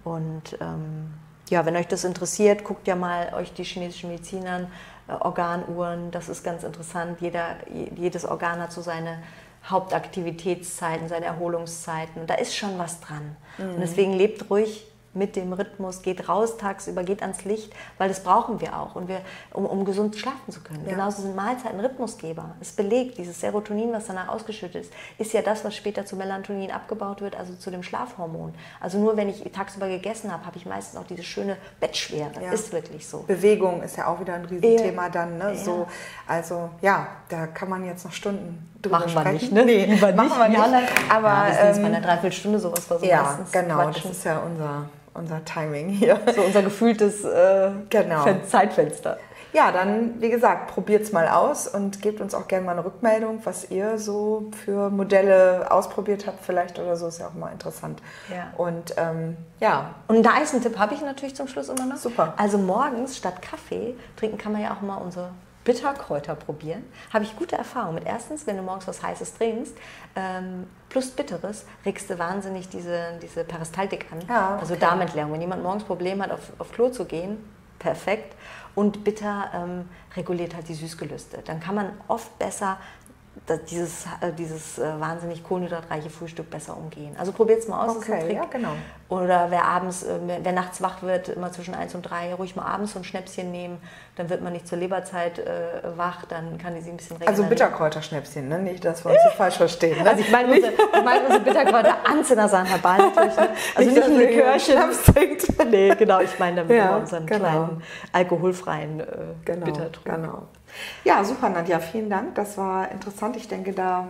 Genau. Und ähm, ja, wenn euch das interessiert, guckt ja mal euch die chinesischen Medizin an, äh, Organuhren, das ist ganz interessant. Jeder, jedes Organ hat so seine Hauptaktivitätszeiten, seine Erholungszeiten. Und da ist schon was dran. Mhm. Und deswegen lebt ruhig mit dem Rhythmus, geht raus tagsüber, geht ans Licht, weil das brauchen wir auch, und wir, um, um gesund schlafen zu können. Ja. Genauso sind Mahlzeiten Rhythmusgeber. Es belegt, dieses Serotonin, was danach ausgeschüttet ist, ist ja das, was später zu Melatonin abgebaut wird, also zu dem Schlafhormon. Also nur wenn ich tagsüber gegessen habe, habe ich meistens auch diese schöne Bettschwere. Ja. Ist wirklich so. Bewegung ist ja auch wieder ein Riesenthema ja. dann. Ne? So, also ja, da kann man jetzt noch Stunden Machen sprechen. wir nicht, ne? Nee, Lieber machen wir nicht. aber ja, wir sind jetzt bei einer Dreiviertelstunde sowas versuchen. Ja, genau, quatschen. das ist ja unser unser Timing hier. So unser gefühltes äh, genau. Zeitfenster. Ja, dann, wie gesagt, probiert es mal aus und gebt uns auch gerne mal eine Rückmeldung, was ihr so für Modelle ausprobiert habt, vielleicht oder so, ist ja auch mal interessant. Ja. Und ähm, ja. Und einen Eisentipp habe ich natürlich zum Schluss immer noch. Super. Also morgens statt Kaffee trinken kann man ja auch mal unsere Bitterkräuter probieren. Habe ich gute Erfahrungen mit. Erstens, wenn du morgens was Heißes trinkst, ähm, plus Bitteres, regst du wahnsinnig diese, diese Peristaltik an. Ja, okay. Also Darmentleerung. Wenn jemand morgens Probleme hat, auf, auf Klo zu gehen, perfekt. Und bitter ähm, reguliert halt die Süßgelüste. Dann kann man oft besser dieses, äh, dieses äh, wahnsinnig kohlenhydratreiche Frühstück besser umgehen. Also probiert es mal aus, okay, ist ein Trick. Ja, genau. Oder wer abends, äh, wer nachts wach wird, immer zwischen 1 und 3, ruhig mal abends so ein Schnäpschen nehmen, dann wird man nicht zur Leberzeit äh, wach, dann kann die sie ein bisschen regeln. Also Bitterkräuterschnäpschen, ne? nicht, dass wir uns nicht falsch verstehen. Ne? Also ich meine unsere, ich mein unsere Bitterkräuter Anzinnersan herbal natürlich. Ne? Also nicht, nicht ein Likörchen. nee, genau, ich meine damit ja, unseren genau. kleinen alkoholfreien äh, genau, Bittertrunk. Genau. Ja, super, Nadja, vielen Dank. Das war interessant. Ich denke, da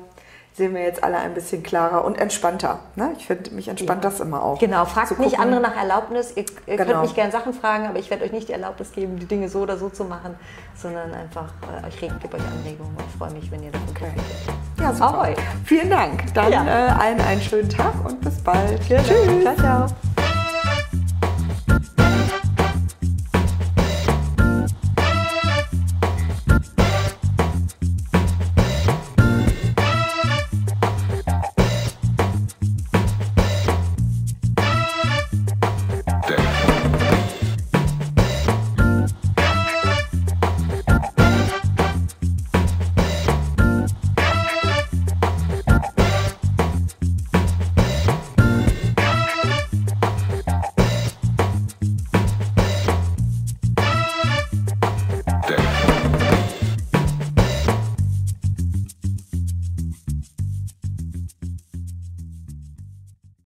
sehen wir jetzt alle ein bisschen klarer und entspannter. Ne? Ich finde, mich entspannt ja. das immer auch. Genau, fragt nicht andere nach Erlaubnis. Ihr, ihr genau. könnt mich gerne Sachen fragen, aber ich werde euch nicht die Erlaubnis geben, die Dinge so oder so zu machen, sondern einfach äh, euch reden, gebe euch Anregungen. Ich freue mich, wenn ihr davon okay. Ja, super. Ahoi. Vielen Dank. Dann ja. äh, allen einen schönen Tag und bis bald. Tschüss. Ciao, ciao.